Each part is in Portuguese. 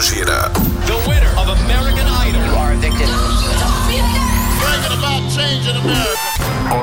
gira.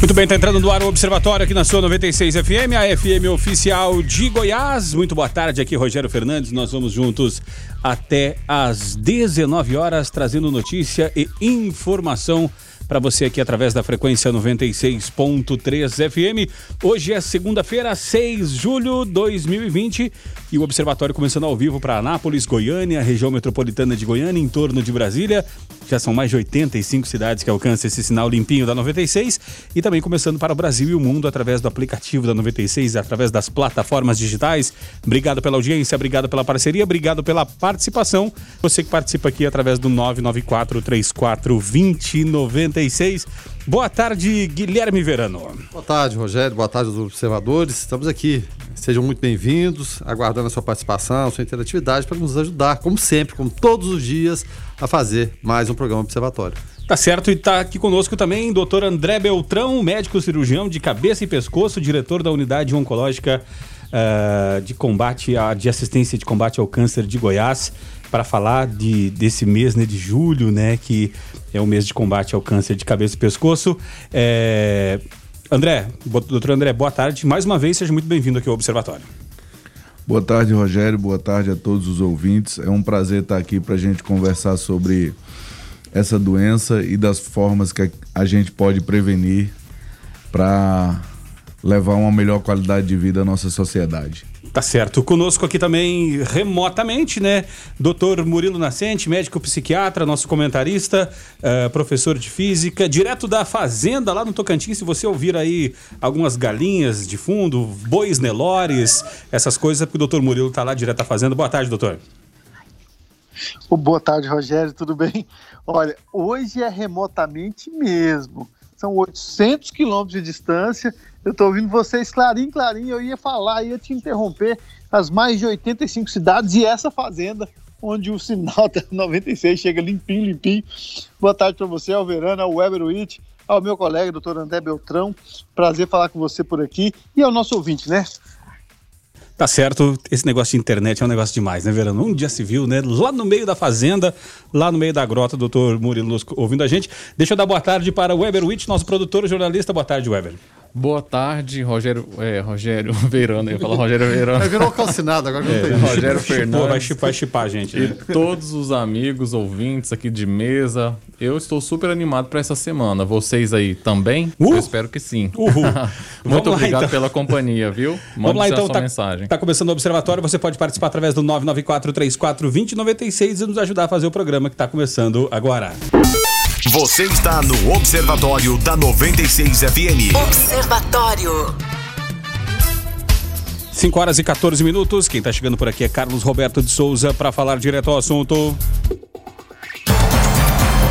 Muito bem, está entrando no ar o Observatório aqui na sua 96 FM, a FM oficial de Goiás. Muito boa tarde, aqui Rogério Fernandes. Nós vamos juntos até às 19 horas, trazendo notícia e informação para você aqui através da frequência 96.3 FM. Hoje é segunda-feira, 6 de julho de 2020 e o Observatório começando ao vivo para Anápolis, Goiânia, região metropolitana de Goiânia, em torno de Brasília. Já são mais de 85 cidades que alcançam esse sinal limpinho da 96 e também começando para o Brasil e o mundo através do aplicativo da 96, através das plataformas digitais. Obrigado pela audiência, obrigado pela parceria, obrigado pela participação. Você que participa aqui através do 994 34 2096. Boa tarde, Guilherme Verano. Boa tarde, Rogério. Boa tarde aos observadores. Estamos aqui. Sejam muito bem-vindos, aguardando a sua participação, a sua interatividade para nos ajudar, como sempre, como todos os dias, a fazer mais um programa Observatório. Tá certo, e tá aqui conosco também doutor André Beltrão, médico cirurgião de cabeça e pescoço, diretor da unidade oncológica uh, de combate, a, de assistência de combate ao câncer de Goiás, para falar de, desse mês né, de julho, né, que é o mês de combate ao câncer de cabeça e pescoço. É... André, doutor André, boa tarde. Mais uma vez, seja muito bem-vindo aqui ao Observatório. Boa tarde, Rogério. Boa tarde a todos os ouvintes. É um prazer estar aqui para a gente conversar sobre essa doença e das formas que a gente pode prevenir para levar uma melhor qualidade de vida à nossa sociedade. Tá certo. Conosco aqui também, remotamente, né? Doutor Murilo Nascente, médico psiquiatra, nosso comentarista, uh, professor de física, direto da fazenda lá no Tocantins. Se você ouvir aí algumas galinhas de fundo, bois nelores, essas coisas, é porque o doutor Murilo tá lá direto da fazenda. Boa tarde, doutor. Oh, boa tarde, Rogério, tudo bem? Olha, hoje é remotamente mesmo. São 800 quilômetros de distância. Eu estou ouvindo vocês clarinho, clarinho. Eu ia falar, ia te interromper. As mais de 85 cidades e essa fazenda, onde o sinal da 96 chega limpinho, limpinho. Boa tarde para você, Alverana, ao Weber Witt, ao meu colega, doutor André Beltrão. Prazer falar com você por aqui. E ao nosso ouvinte, né? Tá certo, esse negócio de internet é um negócio demais, né, Verano? Um dia civil, né? Lá no meio da fazenda, lá no meio da grota, doutor Murilo Lusco, ouvindo a gente. Deixa eu dar boa tarde para o Weber Witt, nosso produtor jornalista. Boa tarde, Weber. Boa tarde, Rogério. É, Rogério Verano, eu ia falar Rogério Verano. É, virou calcinado, agora não É, tem Rogério Fernandes. Pô, vai chipar, chipar a gente. E Né? todos os amigos, ouvintes aqui de mesa, eu estou super animado para essa semana. Vocês aí também? Uh! Eu espero que sim. Uhul. Vamos Muito lá, obrigado então. pela companhia, viu? Mande Vamos lá, a então. sua Tá, mensagem. tá começando o Observatório. Você pode participar através do 994-34-2096 e nos ajudar a fazer o programa que está começando agora. Você está no Observatório da 96 FM. Observatório. 5 horas e 14 minutos. Quem está chegando por aqui é Carlos Roberto de Souza para falar direto ao assunto.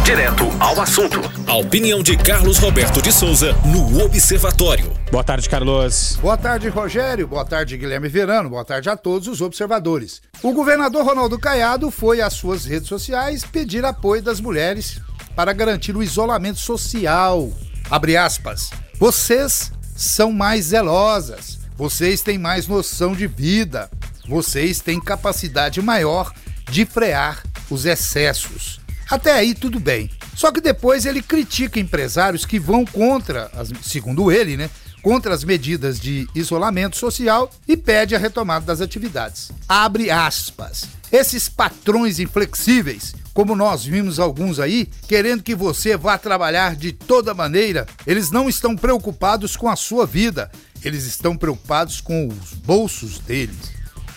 Direto ao assunto. A opinião de Carlos Roberto de Souza no Observatório. Boa tarde, Carlos. Boa tarde, Rogério. Boa tarde, Guilherme Verano. Boa tarde a todos os observadores. O governador Ronaldo Caiado foi às suas redes sociais pedir apoio das mulheres para garantir o isolamento social. Abre aspas. Vocês são mais zelosas. Vocês têm mais noção de vida. Vocês têm capacidade maior de frear os excessos. Até aí tudo bem. Só que depois ele critica empresários que vão contra, as, segundo ele, né, contra as medidas de isolamento social e pede a retomada das atividades. Abre aspas. Esses patrões inflexíveis, como nós vimos alguns aí, querendo que você vá trabalhar de toda maneira, eles não estão preocupados com a sua vida, eles estão preocupados com os bolsos deles.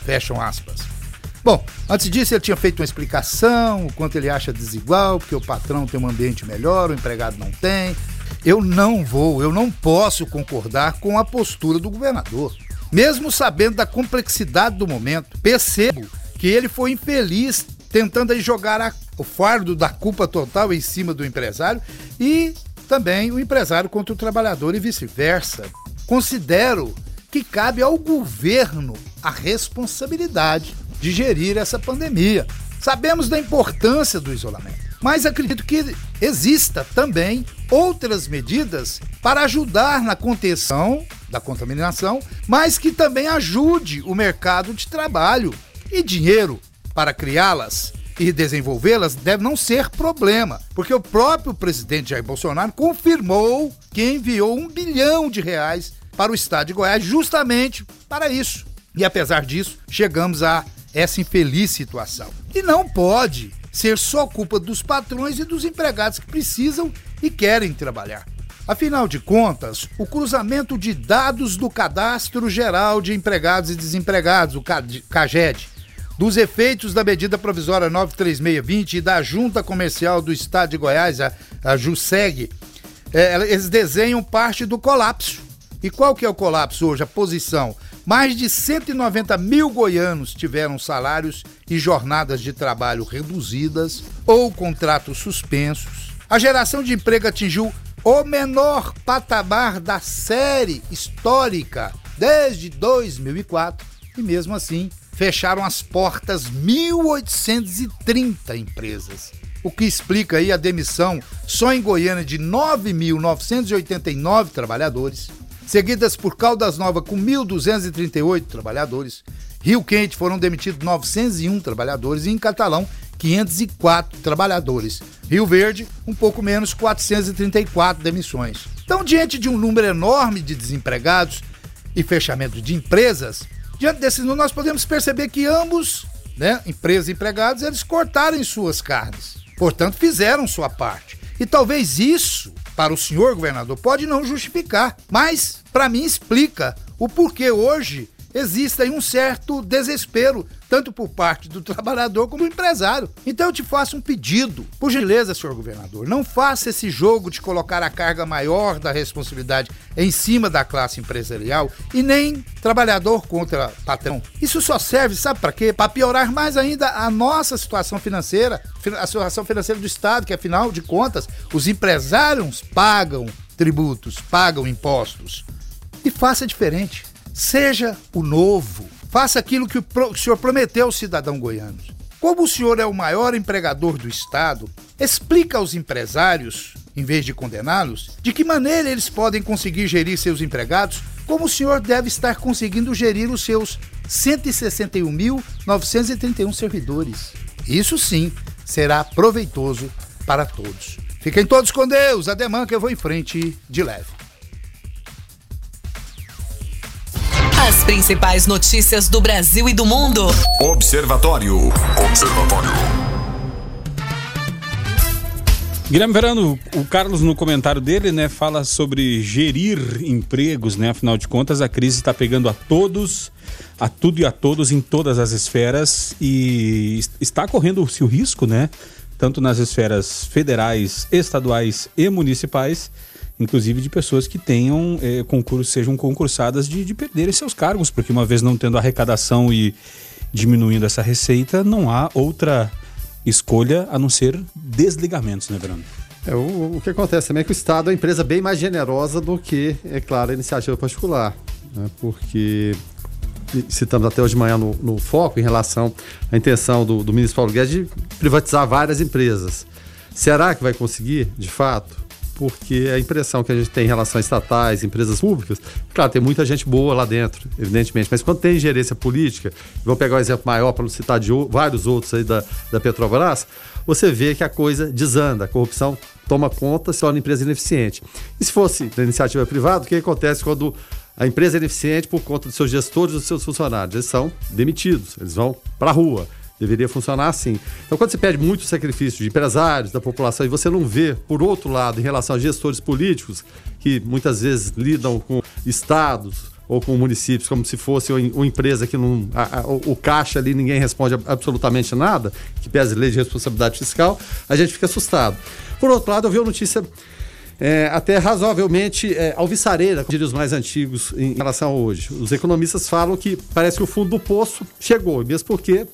Fecham aspas. Bom, antes disso ele tinha feito uma explicação, o quanto ele acha desigual, porque o patrão tem um ambiente melhor, o empregado não tem. Eu não vou, eu não posso concordar com a postura do governador. Mesmo sabendo da complexidade do momento, percebo que ele foi infeliz tentando aí jogar a, o fardo da culpa total em cima do empresário e também o empresário contra o trabalhador e vice-versa. Considero que cabe ao governo a responsabilidade de gerir essa pandemia. Sabemos da importância do isolamento, mas acredito que exista também outras medidas para ajudar na contenção da contaminação, mas que também ajude o mercado de trabalho e dinheiro para criá-las e desenvolvê-las deve não ser problema, porque o próprio presidente Jair Bolsonaro confirmou que enviou um bilhão de reais para o estado de Goiás justamente para isso. E apesar disso, chegamos a essa infeliz situação. E não pode ser só culpa dos patrões e dos empregados que precisam e querem trabalhar. Afinal de contas, o cruzamento de dados do Cadastro Geral de Empregados e Desempregados, o CAGED, dos efeitos da medida provisória 93620 e da Junta Comercial do Estado de Goiás, a, a JUSEG, é, eles desenham parte do colapso. E qual que é o colapso hoje? A posição. Mais de 190 mil goianos tiveram salários e jornadas de trabalho reduzidas ou contratos suspensos. A geração de emprego atingiu o menor patamar da série histórica desde 2004 e mesmo assim fecharam as portas 1.830 empresas. O que explica aí a demissão só em Goiânia de 9.989 trabalhadores, seguidas por Caldas Nova com 1.238 trabalhadores, Rio Quente foram demitidos 901 trabalhadores e em Catalão 504 trabalhadores. Rio Verde, um pouco menos, 434 demissões. Então, diante de um número enorme de desempregados e fechamento de empresas, diante desse número nós podemos perceber que ambos, né, empresas e empregados, eles cortaram suas carnes. Portanto, fizeram sua parte. E talvez isso, para o senhor governador, pode não justificar, mas para mim explica o porquê hoje existe aí um certo desespero, tanto por parte do trabalhador como do empresário. Então eu te faço um pedido, por gentileza, senhor governador, não faça esse jogo de colocar a carga maior da responsabilidade em cima da classe empresarial e nem trabalhador contra patrão. Isso só serve, sabe para quê? Para piorar mais ainda a nossa situação financeira, a situação financeira do Estado, que afinal de contas, os empresários pagam tributos, pagam impostos. E faça diferente. Seja o novo. Faça aquilo que o senhor prometeu aos cidadãos goianos. Como o senhor é o maior empregador do Estado, explica aos empresários, em vez de condená-los, de que maneira eles podem conseguir gerir seus empregados, como o senhor deve estar conseguindo gerir os seus 161.931 servidores. Isso sim será proveitoso para todos. Fiquem todos com Deus, ademã que eu vou em frente de leve. As principais notícias do Brasil e do mundo. Observatório. Observatório. Guilherme Verano, o Carlos no comentário dele, né, fala sobre gerir empregos, né? Afinal de contas, a crise está pegando a todos, a tudo e a todos em todas as esferas e está correndo-se o risco, né? Tanto nas esferas federais, estaduais e municipais, inclusive de pessoas que tenham eh, concursos, sejam concursadas de, de perderem seus cargos, porque uma vez não tendo arrecadação e diminuindo essa receita, não há outra escolha a não ser desligamentos, né, Bruno? É, o, o, que acontece também é que o Estado é uma empresa bem mais generosa do que, é claro, a iniciativa particular. Né? Porque citamos até hoje de manhã no, no, foco em relação à intenção do, do ministro Paulo Guedes de privatizar várias empresas. Será que vai conseguir, de fato? Porque a impressão que a gente tem em relação a estatais, empresas públicas, claro, tem muita gente boa lá dentro, evidentemente, mas quando tem gerência política, vou pegar um exemplo maior para não citar de vários outros aí da, da Petrobras, você vê que a coisa desanda, a corrupção toma conta, se torna empresa ineficiente. E se fosse da iniciativa privada, o que acontece quando a empresa é ineficiente por conta dos seus gestores e dos seus funcionários? Eles são demitidos, eles vão para a rua. Deveria funcionar assim. Então, quando você pede muito sacrifício de empresários, da população, e você não vê, por outro lado, em relação a gestores políticos, que muitas vezes lidam com estados ou com municípios como se fosse uma empresa que não. A, a, o caixa ali ninguém responde absolutamente nada, que pese lei de responsabilidade fiscal, a gente fica assustado. Por outro lado, eu vi uma notícia é, até razoavelmente é, alvissareira, como os mais antigos em relação a hoje. Os economistas falam que parece que o fundo do poço chegou, mesmo porque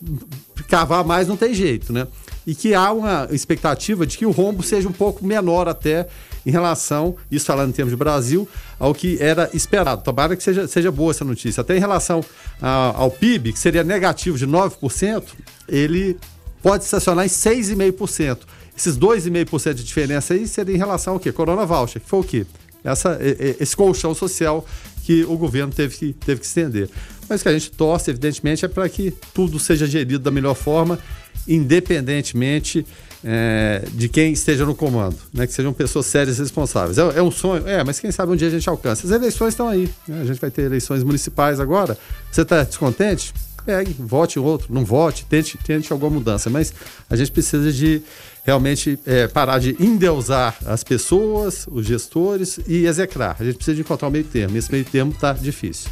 cavar mais não tem jeito, né? E que há uma expectativa de que o rombo seja um pouco menor até em relação, isso falando em termos de Brasil, ao que era esperado. Tomara que seja, seja boa essa notícia. Até em relação a, ao PIB, que seria negativo de 9%, ele pode estacionar em 6,5%. Esses 2,5% de diferença aí seria em relação ao quê? Corona Voucher, que foi o quê? Essa, esse colchão social que o governo teve que, teve que estender. Mas que a gente torce, evidentemente, é para que tudo seja gerido da melhor forma, independentemente é, de quem esteja no comando, né? que sejam pessoas sérias e responsáveis. É, é, um sonho, é, mas quem sabe um dia a gente alcança. As eleições estão aí, né? a gente vai ter eleições municipais agora. Você está descontente? Pegue, vote outro, não vote, tente, tente alguma mudança, mas a gente precisa de realmente é, parar de endeusar as pessoas, os gestores e execrar. A gente precisa de encontrar um meio termo. Esse meio termo está difícil.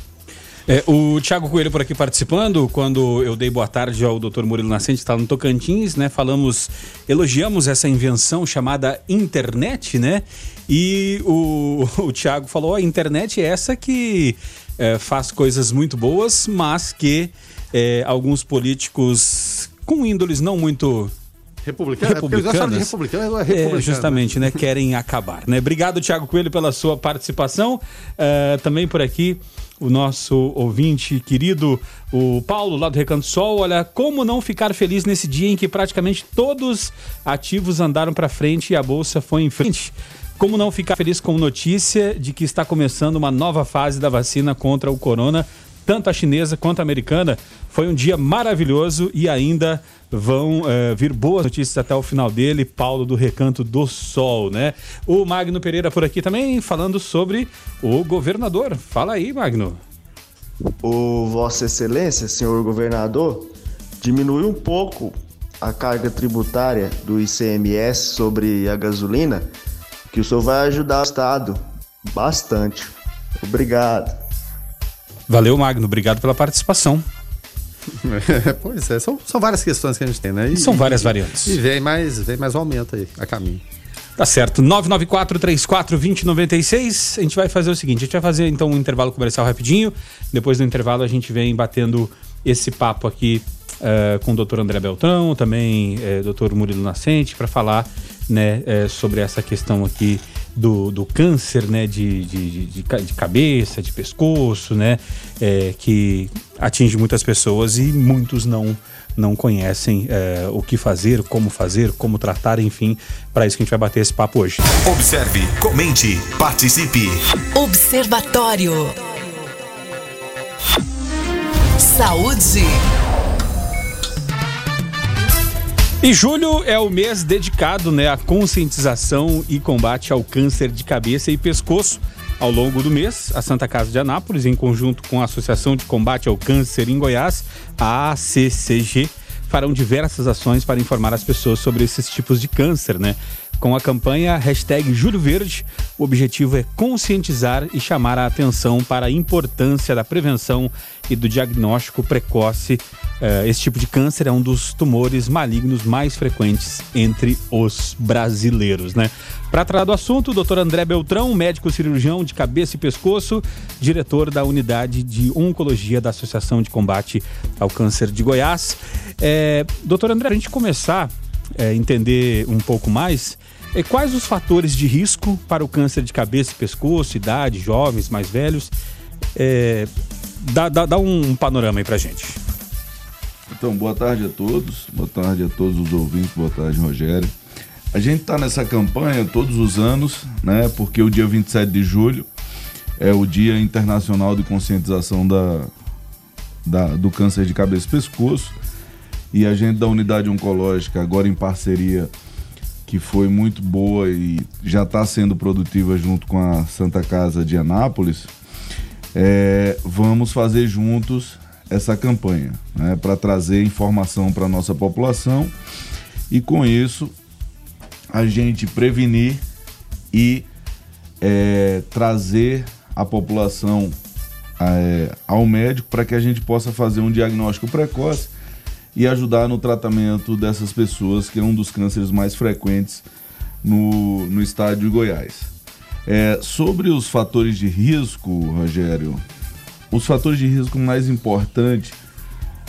É, o Thiago Coelho por aqui participando, quando eu dei boa tarde ao Dr. Murilo Nascente, está no Tocantins, né? Falamos, elogiamos essa invenção chamada internet, né? E o, o Thiago falou: a internet é essa que é, faz coisas muito boas, mas que é, alguns políticos com índoles não muito Republicano, republicanas, é republicano, é republicano. É, justamente, né? Querem acabar, né? Obrigado, Thiago Coelho, pela sua participação. Uh, também por aqui, o nosso ouvinte querido, o Paulo, lá do Recanto Sol. Olha, como não ficar feliz nesse dia em que praticamente todos ativos andaram para frente e a bolsa foi em frente? Como não ficar feliz com notícia de que está começando uma nova fase da vacina contra o corona tanto a chinesa quanto a americana. Foi um dia maravilhoso e ainda vão uh, vir boas notícias até o final dele, Paulo do Recanto do Sol, né? O Magno Pereira por aqui também falando sobre o governador. Fala aí, Magno. O Vossa Excelência, senhor governador, diminuiu um pouco a carga tributária do ICMS sobre a gasolina, que o senhor vai ajudar o Estado bastante. Obrigado. Valeu, Magno. Obrigado pela participação. É, pois é, são, são várias questões que a gente tem, né? E, são várias variantes. E vem mais, vem mais um aumento aí a caminho. Tá certo. 994-34-2096. A gente vai fazer o seguinte: a gente vai fazer então um intervalo comercial rapidinho. Depois do intervalo, a gente vem batendo esse papo aqui uh, com o doutor André Beltrão, também uh, doutor Murilo Nascente, para falar né, uh, sobre essa questão aqui do, do câncer né, de, de, de, de cabeça, de pescoço, né, é, que atinge muitas pessoas e muitos não não conhecem é, o que fazer, como fazer, como tratar, enfim, para isso que a gente vai bater esse papo hoje. Observe, comente, participe. Observatório. Saúde. E julho é o mês dedicado né, à conscientização e combate ao câncer de cabeça e pescoço. Ao longo do mês, a Santa Casa de Anápolis, em conjunto com a Associação de Combate ao Câncer em Goiás, a ACCG, farão diversas ações para informar as pessoas sobre esses tipos de câncer, né? Com a campanha hashtag Júlio Verde, o objetivo é conscientizar e chamar a atenção para a importância da prevenção e do diagnóstico precoce. Uh, esse tipo de câncer é um dos tumores malignos mais frequentes entre os brasileiros, né? Para tratar do assunto, o Dr. André Beltrão, médico cirurgião de cabeça e pescoço, diretor da unidade de oncologia da Associação de Combate ao Câncer de Goiás. É, doutor André, a gente começar é, entender um pouco mais, é, quais os fatores de risco para o câncer de cabeça e pescoço, idade, jovens, mais velhos? É, dá, dá, dá um panorama aí pra gente. Então, boa tarde a todos, boa tarde a todos os ouvintes, boa tarde, Rogério. A gente está nessa campanha todos os anos, né? Porque o dia 27 de julho é o Dia Internacional de Conscientização da, da, do Câncer de Cabeça e Pescoço. E a gente da Unidade Oncológica, agora em parceria, que foi muito boa e já está sendo produtiva junto com a Santa Casa de Anápolis, é, vamos fazer juntos essa campanha né, para trazer informação para a nossa população e com isso a gente prevenir e é, trazer a população é, ao médico para que a gente possa fazer um diagnóstico precoce e ajudar no tratamento dessas pessoas, que é um dos cânceres mais frequentes no, no estado de Goiás. É, sobre os fatores de risco, Rogério, os fatores de risco mais importantes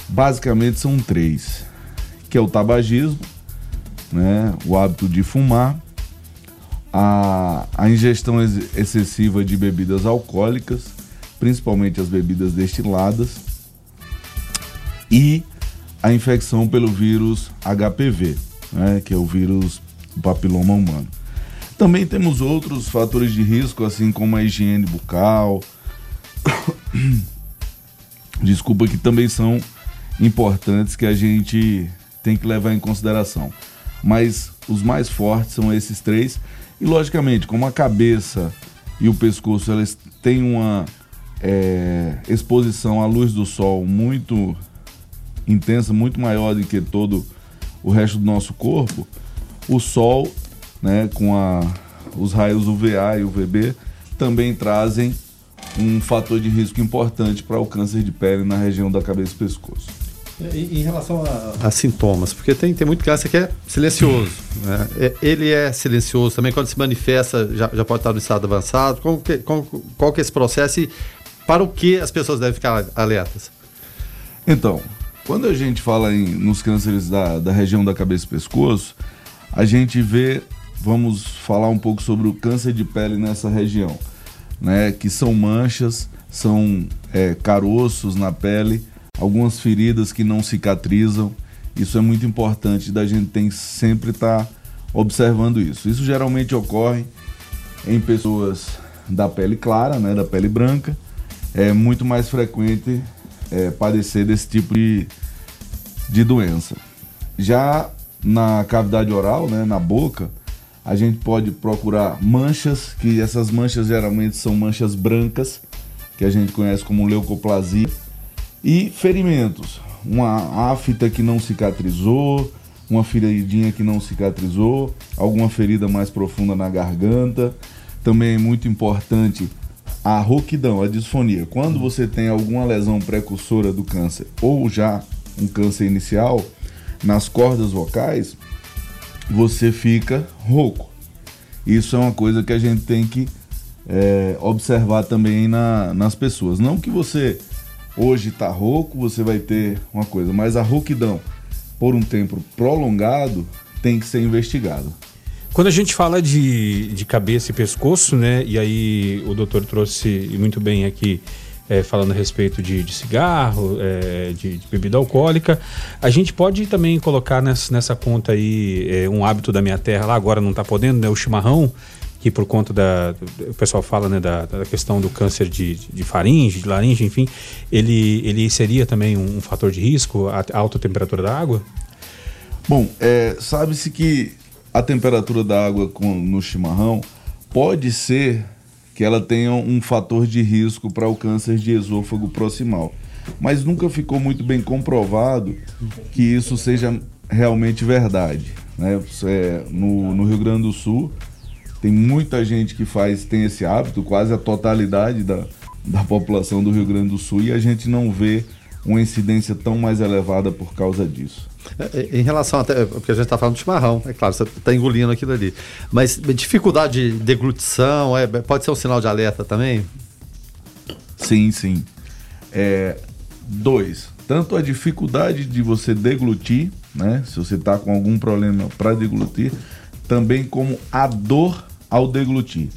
basicamente são três, que é o tabagismo, né, o hábito de fumar, a, a ingestão ex excessiva de bebidas alcoólicas, principalmente as bebidas destiladas, e a infecção pelo vírus HPV, né, que é o vírus do papiloma humano. Também temos outros fatores de risco, assim como a higiene bucal. Desculpa, que também são importantes que a gente tem que levar em consideração. Mas os mais fortes são esses três. E logicamente, como a cabeça e o pescoço elas têm uma é, exposição à luz do sol muito intensa, muito maior do que todo o resto do nosso corpo, o sol, né, com a, os raios UVA e UVB, também trazem um fator de risco importante para o câncer de pele na região da cabeça e pescoço. Em, em relação a, a, sintomas, porque tem, tem muito câncer que é silencioso. Né? É, ele é silencioso também, quando se manifesta, já, já pode estar no estado avançado. Qual que, qual, qual que é esse processo e para o que as pessoas devem ficar alertas? Então, quando a gente fala em, nos cânceres da, da região da cabeça e pescoço, a gente vê, vamos falar um pouco sobre o câncer de pele nessa região, né? Que são manchas, são é, caroços na pele, algumas feridas que não cicatrizam. Isso é muito importante da gente tem sempre estar tá observando isso. Isso geralmente ocorre em pessoas da pele clara, né, da pele branca. É muito mais frequente é, padecer desse tipo de, de doença. Já na cavidade oral, né, na boca, a gente pode procurar manchas, que essas manchas geralmente são manchas brancas, que a gente conhece como leucoplasia, e ferimentos, uma afta que não cicatrizou, uma feridinha que não cicatrizou, alguma ferida mais profunda na garganta. Também é muito importante a rouquidão, a disfonia. Quando você tem alguma lesão precursora do câncer ou já um câncer inicial nas cordas vocais, você fica rouco. Isso é uma coisa que a gente tem que é, observar também na, nas pessoas. Não que você hoje está rouco, você vai ter uma coisa, mas a rouquidão por um tempo prolongado tem que ser investigado. Quando a gente fala de, de cabeça e pescoço, né? E aí o doutor trouxe muito bem aqui, é, falando a respeito de, de cigarro, é, de, de, bebida alcoólica, a gente pode também colocar nessa, nessa conta aí é, um hábito da minha terra lá, agora não está podendo, né? O chimarrão, que por conta da. O pessoal fala né, da, da questão do câncer de, de faringe, de laringe, enfim, ele, ele seria também um, um fator de risco, a, alta temperatura da água? Bom, sabe-se que a temperatura da água com, no chimarrão pode ser que ela tenha um fator de risco para o câncer de esôfago proximal. Mas nunca ficou muito bem comprovado que isso seja realmente verdade. Né? É, no, no Rio Grande do Sul, tem muita gente que faz, tem esse hábito, quase a totalidade da, da população do Rio Grande do Sul, e a gente não vê uma incidência tão mais elevada por causa disso. É, é, em relação até, porque a gente está falando de chimarrão, é claro, você está engolindo aquilo ali. Mas dificuldade de deglutição, é, pode ser um sinal de alerta também? Sim, sim. É, dois, tanto a dificuldade de você deglutir, né? Se você está com algum problema para deglutir, também como a dor ao deglutir.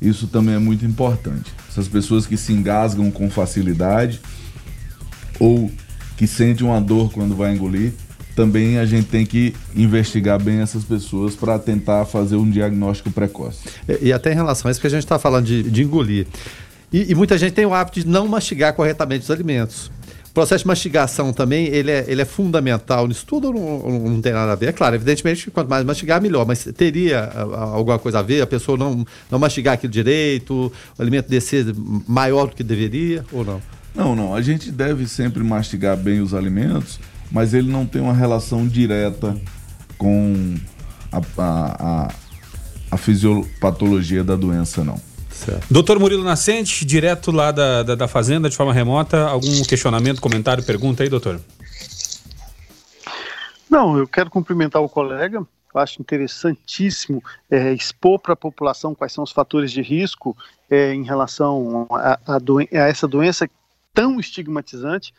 Isso também é muito importante. Essas pessoas que se engasgam com facilidade, ou que sente uma dor quando vai engolir, também a gente tem que investigar bem essas pessoas para tentar fazer um diagnóstico precoce. E, e, até em relação a isso que a gente está falando de, de engolir. E, e, muita gente tem o hábito de não mastigar corretamente os alimentos. O processo de mastigação também, ele é, ele é fundamental nisso tudo não, não tem nada a ver? É claro, evidentemente quanto mais mastigar, melhor, mas teria alguma coisa a ver? A pessoa não, não mastigar aquilo direito, o alimento descer maior do que deveria ou não? Não, não. A gente deve sempre mastigar bem os alimentos, mas ele não tem uma relação direta com a, a, a, a fisiopatologia da doença, não. Certo. Doutor Murilo Nascente, direto lá da, da, da, Fazenda, de forma remota, algum questionamento, comentário, pergunta aí, doutor? Não, eu quero cumprimentar o colega. eu acho interessantíssimo é, expor para a população quais são os fatores de risco é, em relação a, a, a essa doença tão estigmatizante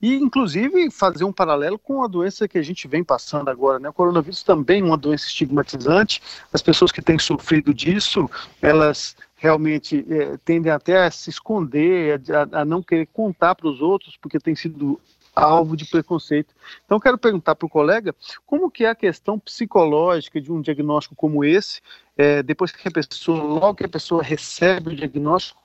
e inclusive fazer um paralelo com a doença que a gente vem passando agora, né? O coronavírus também é uma doença estigmatizante. As pessoas que têm sofrido disso, elas realmente é, tendem até a se esconder, a, a não querer contar para os outros, porque tem sido alvo de preconceito. Então, quero perguntar para o colega como que é a questão psicológica de um diagnóstico como esse, é, depois que a pessoa, logo que a pessoa recebe o diagnóstico,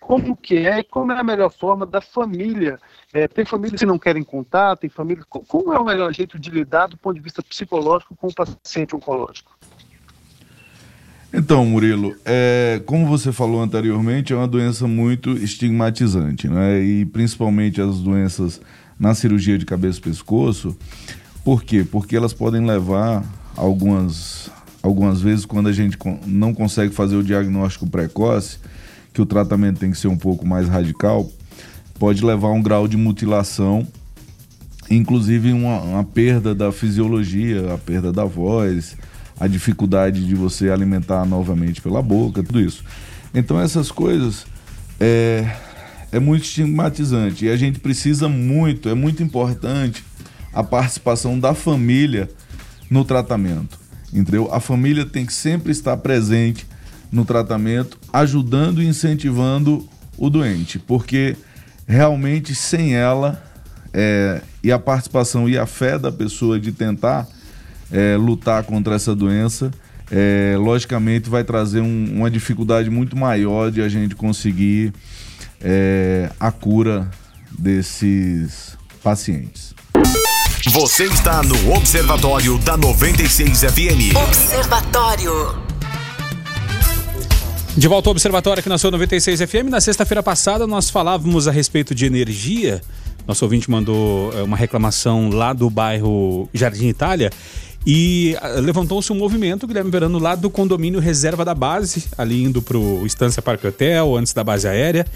como que é e como é a melhor forma da família. É, tem famílias que não querem contar, tem famílias. Como é o melhor jeito de lidar do ponto de vista psicológico com o paciente oncológico? Então, Murilo, é, como você falou anteriormente, é uma doença muito estigmatizante, né? E principalmente as doenças na cirurgia de cabeça e pescoço. Por quê? Porque elas podem levar algumas, algumas vezes, quando a gente não consegue fazer o diagnóstico precoce, que o tratamento tem que ser um pouco mais radical, pode levar a um grau de mutilação, inclusive uma, uma perda da fisiologia, a perda da voz, a dificuldade de você alimentar novamente pela boca, tudo isso. Então essas coisas é, é muito estigmatizante e a gente precisa muito, é muito importante a participação da família no tratamento, entendeu? A família tem que sempre estar presente no tratamento, ajudando e incentivando o doente, porque realmente sem ela é, e a participação e a fé da pessoa de tentar é, lutar contra essa doença, é, logicamente vai trazer um, uma dificuldade muito maior de a gente conseguir é, a cura desses pacientes. Você está no Observatório da 96 FM. Observatório. De volta ao Observatório aqui na sua 96 FM. Na sexta-feira passada nós falávamos a respeito de energia. Nosso ouvinte mandou eh, uma reclamação lá do bairro Jardim Itália e ah, levantou-se um movimento, Guilherme Verano, lá do condomínio Reserva da Base, ali indo para o Estância Parque Hotel, antes da base aérea.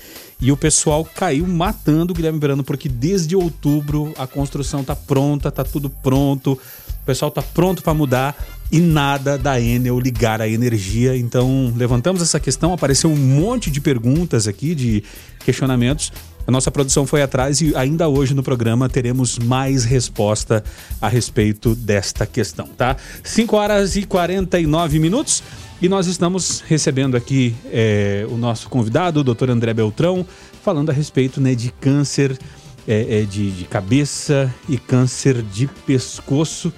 E o pessoal caiu matando o Guilherme Verano, porque desde outubro a construção está pronta, está tudo pronto, o pessoal está pronto para mudar e nada da Enel ligar a energia. Então, levantamos essa questão, apareceu um monte de perguntas aqui, de questionamentos. A nossa produção foi atrás e ainda hoje no programa teremos mais resposta a respeito desta questão, tá? 5 horas e 49 minutos e nós estamos recebendo aqui é, o nosso convidado, o doutor André Beltrão, falando a respeito né, de câncer é, é, de, de cabeça e câncer de pescoço.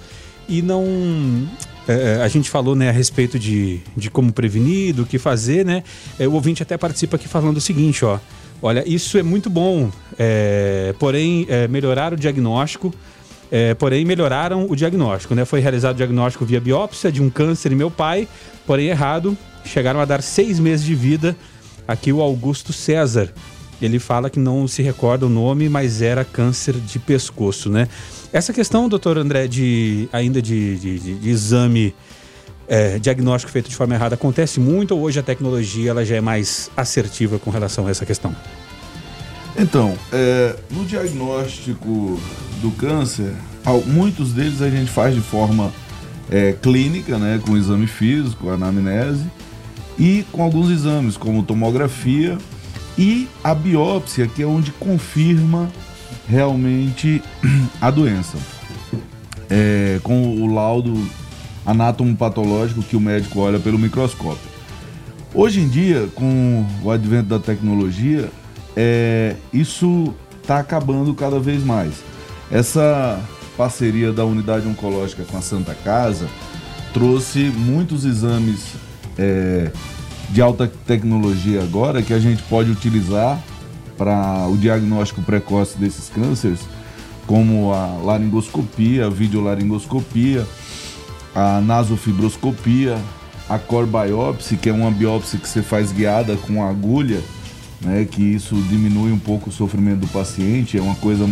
E não é, é, a gente falou né, a respeito de, de como prevenir, do que fazer, né? É, o ouvinte até participa aqui falando o seguinte, ó. Olha, isso é muito bom, é, porém, é, melhorar o diagnóstico, é, porém, melhoraram o diagnóstico, né? Foi realizado o diagnóstico via biópsia de um câncer em meu pai, porém errado, chegaram a dar seis meses de vida. Aqui o Augusto César, ele fala que não se recorda o nome, mas era câncer de pescoço, né? Essa questão, doutor André, de ainda de, de, de, de exame é, diagnóstico feito de forma errada acontece muito ou hoje a tecnologia ela já é mais assertiva com relação a essa questão? Então, é, no diagnóstico do câncer, muitos deles a gente faz de forma é, clínica, né, com exame físico, anamnese, e com alguns exames, como tomografia e a biópsia, que é onde confirma realmente a doença. É, com o laudo anatomopatológico que o médico olha pelo microscópio. Hoje em dia, com o advento da tecnologia, é, isso está acabando cada vez mais. Essa parceria da unidade oncológica com a Santa Casa trouxe muitos exames é, de alta tecnologia agora que a gente pode utilizar para o diagnóstico precoce desses cânceres, como a laringoscopia, a videolaringoscopia, a nasofibroscopia, a core biopsy, que é uma biópsia que você faz guiada com agulha, né, que isso diminui um pouco o sofrimento do paciente, é uma coisa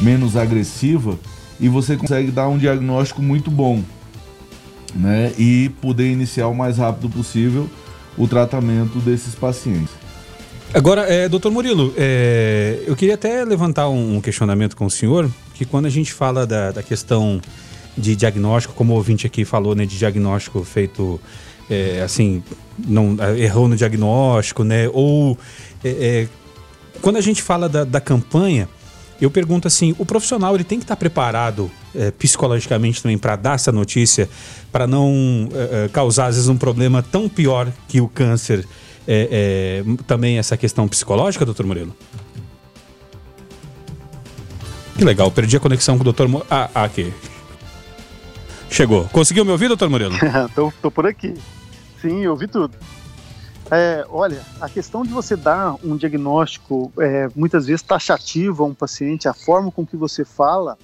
menos agressiva e você consegue dar um diagnóstico muito bom, né, e poder iniciar o mais rápido possível o tratamento desses pacientes. Agora, é, doutor Murilo, é, eu queria até levantar um questionamento com o senhor, que quando a gente fala da, da questão de diagnóstico, como o ouvinte aqui falou, né, de diagnóstico feito é, assim, não errou no diagnóstico, né? Ou é, é, quando a gente fala da, da, campanha, eu pergunto assim, o profissional ele tem que estar preparado é, psicologicamente também para dar essa notícia, para não é, é, causar às vezes um problema tão pior que o câncer. também essa questão psicológica, doutor Moreno? Que legal, perdi a conexão com o doutor. Mo... Ah, aqui. Chegou. Conseguiu me ouvir, doutor Moreno? tô, tô por aqui. Sim, ouvi tudo. É, olha, a questão de você dar um diagnóstico é, muitas vezes taxativo a um paciente, a forma com que você fala,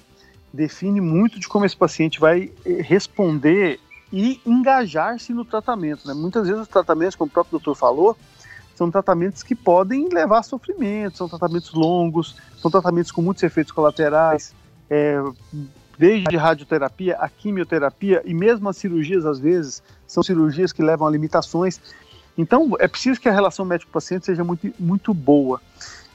define muito de como esse paciente vai é, responder e engajar-se no tratamento. Né? Muitas vezes os tratamentos, como o próprio doutor falou, são tratamentos que podem levar a sofrimento, são tratamentos longos, são tratamentos com muitos efeitos colaterais, é, desde radioterapia a quimioterapia e mesmo as cirurgias, às vezes, são cirurgias que levam a limitações. Então, é preciso que a relação médico-paciente seja muito, muito boa.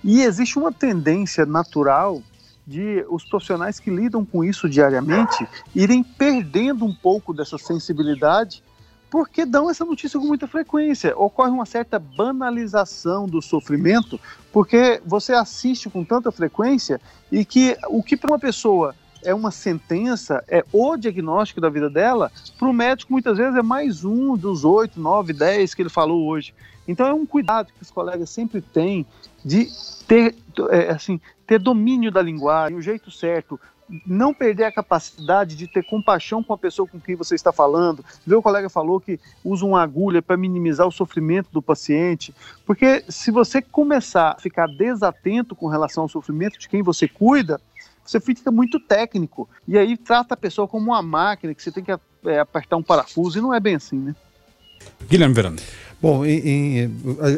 E existe uma tendência natural de os profissionais que lidam com isso diariamente irem perdendo um pouco dessa sensibilidade porque dão essa notícia com muita frequência. Ocorre uma certa banalização do sofrimento, porque você assiste com tanta frequência e que o que para uma pessoa é uma sentença, é o diagnóstico da vida dela, para o médico muitas vezes é mais um dos oito, nove, dez que ele falou hoje. Então é um cuidado que os colegas sempre têm de ter, é, assim, ter domínio da linguagem, o jeito certo, não perder a capacidade de ter compaixão com a pessoa com quem você está falando. Meu colega falou que usa uma agulha para minimizar o sofrimento do paciente, porque se você começar a ficar desatento com relação ao sofrimento de quem você cuida, você fica muito técnico. E aí trata a pessoa como uma máquina que você tem que é, apertar um parafuso, e não é bem assim, né? Guilherme Verano. Bom, em, em,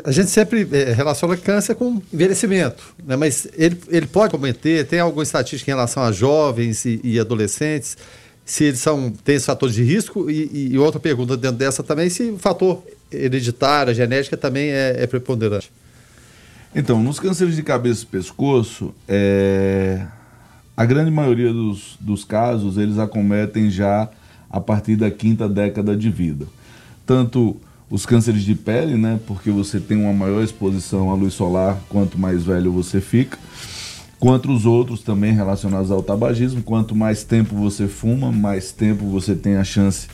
a, a, gente sempre é, relaciona câncer com envelhecimento, né? mas ele, ele pode cometer, tem alguma estatística em relação a jovens e, e adolescentes, se eles são, têm esses fatores de risco, e, e, outra pergunta dentro dessa também, se o fator hereditário, a genética também é, é preponderante. Então, nos cânceres de cabeça e pescoço, é, a grande maioria dos, dos casos eles acometem já a partir da quinta década de vida. Tanto os cânceres de pele, né, porque você tem uma maior exposição à luz solar quanto mais velho você fica, quanto os outros também relacionados ao tabagismo, quanto mais tempo você fuma, mais tempo você tem a chance.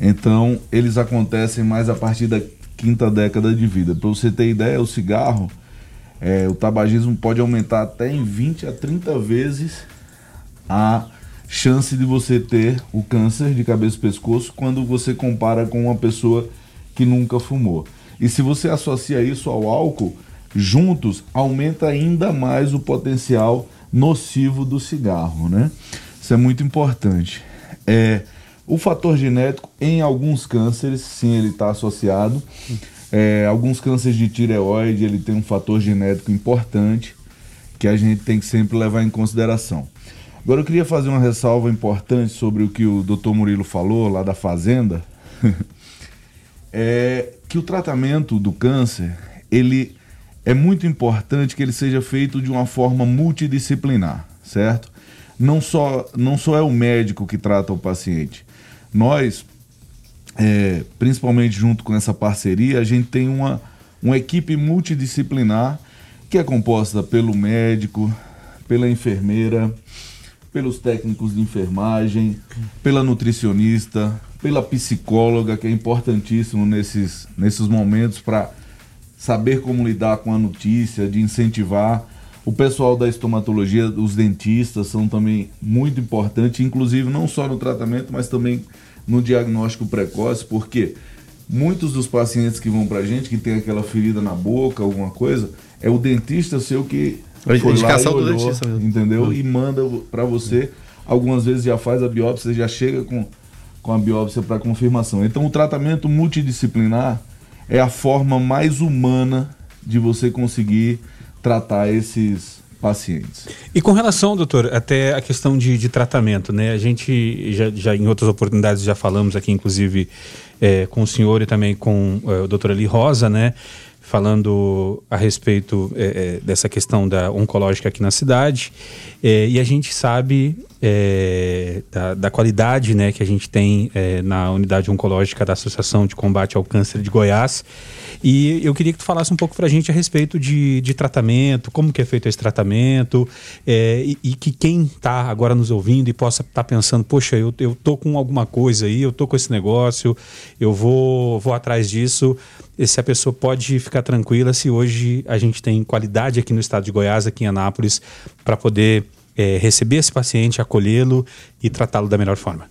Então, eles acontecem mais a partir da quinta década de vida. Para você ter ideia, o cigarro é, o tabagismo pode aumentar até em 20 a 30 vezes a chance de você ter o câncer de cabeça e pescoço quando você compara com uma pessoa que nunca fumou. E se você associa isso ao álcool, juntos aumenta ainda mais o potencial nocivo do cigarro, né? Isso é muito importante. É, o fator genético em alguns cânceres, sim, ele está associado. É, alguns cânceres de tireoide, ele tem um fator genético importante que a gente tem que sempre levar em consideração. Agora eu queria fazer uma ressalva importante sobre o que o Dr. Murilo falou lá da fazenda. é que o tratamento do câncer, ele é muito importante que ele seja feito de uma forma multidisciplinar, certo? Não só, não só é o médico que trata o paciente. Nós, é, principalmente junto com essa parceria, a gente tem uma, uma equipe multidisciplinar que é composta pelo médico, pela enfermeira, pelos técnicos de enfermagem, pela nutricionista, pela psicóloga, que é importantíssimo nesses, nesses momentos para saber como lidar com a notícia, de incentivar. O pessoal da estomatologia, os dentistas são também muito importantes, inclusive não só no tratamento, mas também no diagnóstico precoce, porque muitos dos pacientes que vão para a gente, que tem aquela ferida na boca, alguma coisa, é o dentista seu que a foi indicação olhou, do dentista mesmo. Entendeu? Uhum. E manda para você. Algumas vezes já faz a biópsia, já chega com, com a biópsia para confirmação. Então o tratamento multidisciplinar é a forma mais humana de você conseguir tratar esses pacientes. E com relação, doutor, até a questão de, de tratamento, né? A gente já, já em outras oportunidades já falamos aqui, inclusive é, com o senhor e também com é, o doutor Ali Rosa, né? Falando a respeito é, dessa questão da oncológica aqui na cidade. E a gente sabe é, da, da, qualidade né, que a gente tem é, na unidade oncológica da Associação de Combate ao Câncer de Goiás. E eu queria que tu falasse um pouco para a gente a respeito de, de tratamento, como que é feito esse tratamento, é, e, e, que quem está agora nos ouvindo e possa estar tá pensando, poxa, eu, eu tô com alguma coisa aí, eu tô com esse negócio, eu vou, vou atrás disso. Se a pessoa pode ficar tranquila se hoje a gente tem qualidade aqui no estado de Goiás, aqui em Anápolis, para poder é, receber esse paciente, acolhê-lo e tratá-lo da melhor forma.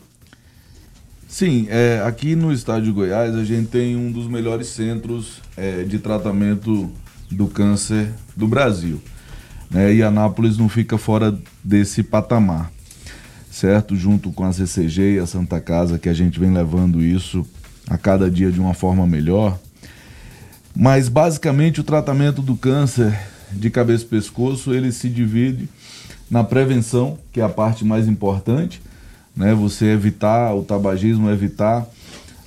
Sim, é, aqui no estado de Goiás a gente tem um dos melhores centros é, de tratamento do câncer do Brasil. Né? E Anápolis não fica fora desse patamar, certo? Junto com a CCG e a Santa Casa, que a gente vem levando isso a cada dia de uma forma melhor. Mas basicamente o tratamento do câncer de cabeça e pescoço ele se divide na prevenção, que é a parte mais importante, né? Você evitar o tabagismo, evitar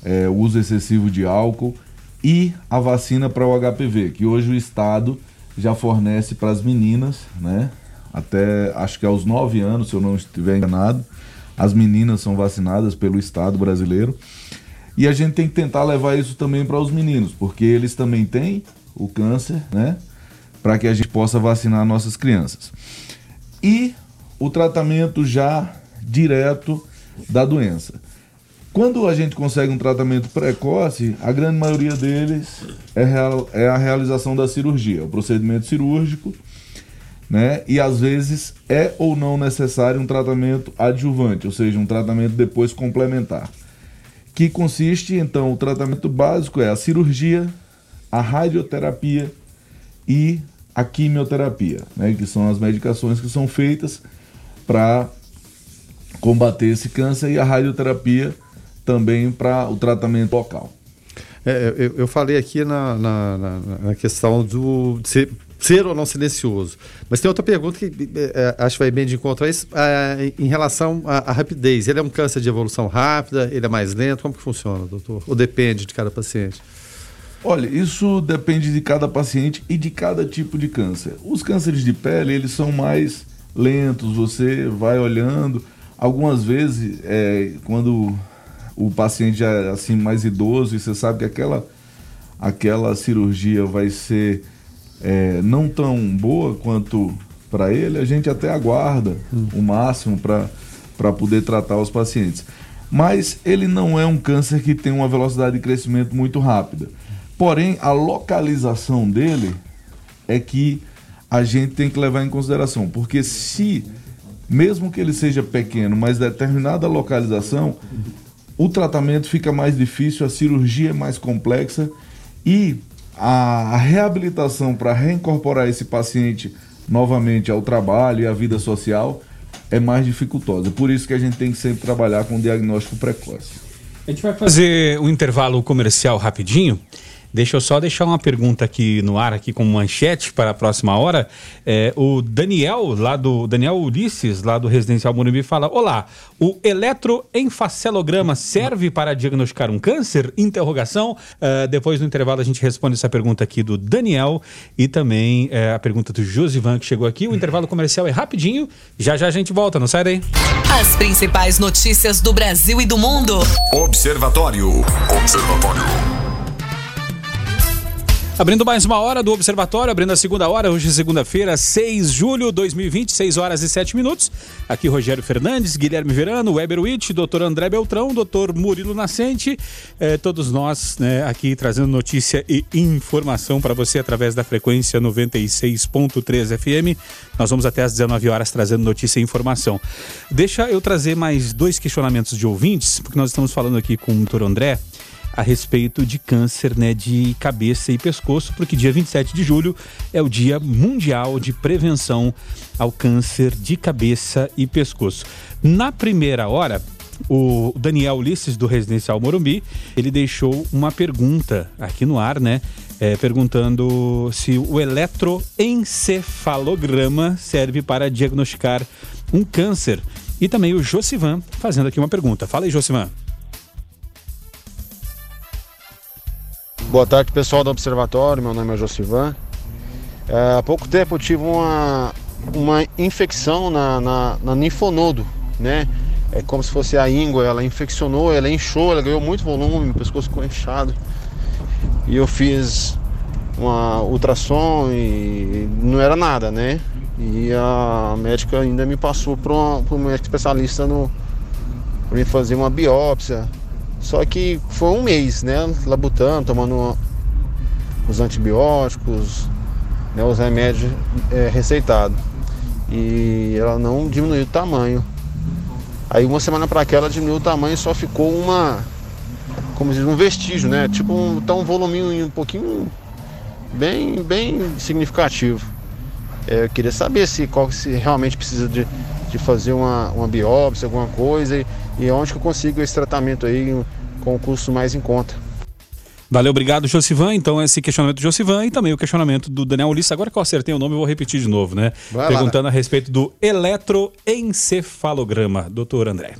é, o uso excessivo de álcool e a vacina para o HPV, que hoje o Estado já fornece para as meninas, né? Até acho que aos 9 anos, se eu não estiver enganado, as meninas são vacinadas pelo Estado brasileiro. E a gente tem que tentar levar isso também para os meninos, porque eles também têm o câncer, né? Para que a gente possa vacinar nossas crianças e o tratamento já direto da doença. Quando a gente consegue um tratamento precoce, a grande maioria deles é, real, é a realização da cirurgia, o procedimento cirúrgico, né? E às vezes é ou não necessário um tratamento adjuvante, ou seja, um tratamento depois complementar. Que consiste, então, o tratamento básico é a cirurgia, a radioterapia e a quimioterapia, né, que são as medicações que são feitas para combater esse câncer e a radioterapia também para o tratamento local. É, eu, eu, falei aqui na, na, na questão do ser, ser, ou não silencioso, mas tem outra pergunta que é, acho que vai bem de encontro a isso, é, em relação à, à, rapidez. Ele é um câncer de evolução rápida, ele é mais lento, como que funciona, doutor? Ou depende de cada paciente? Olha, isso depende de cada paciente e de cada tipo de câncer. Os cânceres de pele, eles são mais lentos, você vai olhando. Algumas vezes, é, quando o paciente já é assim, mais idoso e você sabe que aquela, aquela cirurgia vai ser é, não tão boa quanto para ele, a gente até aguarda hum. o máximo para poder tratar os pacientes. Mas ele não é um câncer que tem uma velocidade de crescimento muito rápida. Porém, a localização dele é que a gente tem que levar em consideração, porque se, mesmo que ele seja pequeno, mas determinada localização, o tratamento fica mais difícil, a cirurgia é mais complexa e a reabilitação para reincorporar esse paciente novamente ao trabalho e à vida social é mais dificultosa. Por isso que a gente tem que sempre trabalhar com diagnóstico precoce. A gente vai fazer um intervalo comercial rapidinho. Deixa eu só deixar uma pergunta aqui no ar, aqui como manchete para a próxima hora. É, o Daniel, lá do Daniel Ulisses, lá do Residencial Morumbi, fala: Olá, o eletroenfacelograma serve para diagnosticar um câncer? Interrogação. Uh, depois do intervalo a gente responde essa pergunta aqui do Daniel e também uh, a pergunta do Josivan que chegou aqui. O intervalo comercial é rapidinho. Já já a gente volta, não sai daí. As principais notícias do Brasil e do mundo. Observatório. Observatório. Abrindo mais uma hora do Observatório, abrindo a segunda hora, hoje é segunda-feira, 6 de julho de 2020, 6 horas e 7 minutos. Aqui Rogério Fernandes, Guilherme Verano, Weber Witt, doutor André Beltrão, doutor Murilo Nascente, eh, todos nós né, aqui trazendo notícia e informação para você através da frequência 96.3 FM. Nós vamos até às 19 horas trazendo notícia e informação. Deixa eu trazer mais dois questionamentos de ouvintes, porque nós estamos falando aqui com o doutor André a respeito de câncer né, de cabeça e pescoço, porque dia 27 de julho é o Dia Mundial de Prevenção ao Câncer de Cabeça e Pescoço. Na primeira hora, o Daniel Ulisses, do Residencial Morumbi, ele deixou uma pergunta aqui no ar, né? É, perguntando se o eletroencefalograma serve para diagnosticar um câncer. E também o Josivan fazendo aqui uma pergunta. Fala aí, Josivan. Boa tarde, pessoal do Observatório. Meu nome é Josivan. É, há pouco tempo eu tive uma, uma infecção na, na, na linfonodo né? É como se fosse a íngua, ela infeccionou, ela inchou, ela ganhou muito volume, o pescoço ficou inchado. E eu fiz uma ultrassom e não era nada, né? E a médica ainda me passou para um médico especialista no para me fazer uma biópsia. Só que foi um mês, né? Labutando, tomando os antibióticos, né? os remédios é, receitados. E ela não diminuiu o tamanho. Aí uma semana para cá ela diminuiu o tamanho e só ficou uma. Como diz, um vestígio, né? Tipo um, tá um voluminho um pouquinho bem, bem significativo. É, eu queria saber se, qual, se realmente precisa de, de fazer uma, uma biópsia, alguma coisa, e, e onde que eu consigo esse tratamento aí com o custo mais em conta. Valeu, obrigado, Josivan. Então, esse questionamento do Josivan e também o questionamento do Daniel Ulisses. Agora que eu acertei o nome, eu vou repetir de novo, né? Vai lá. Perguntando a respeito do eletroencefalograma. Doutor André.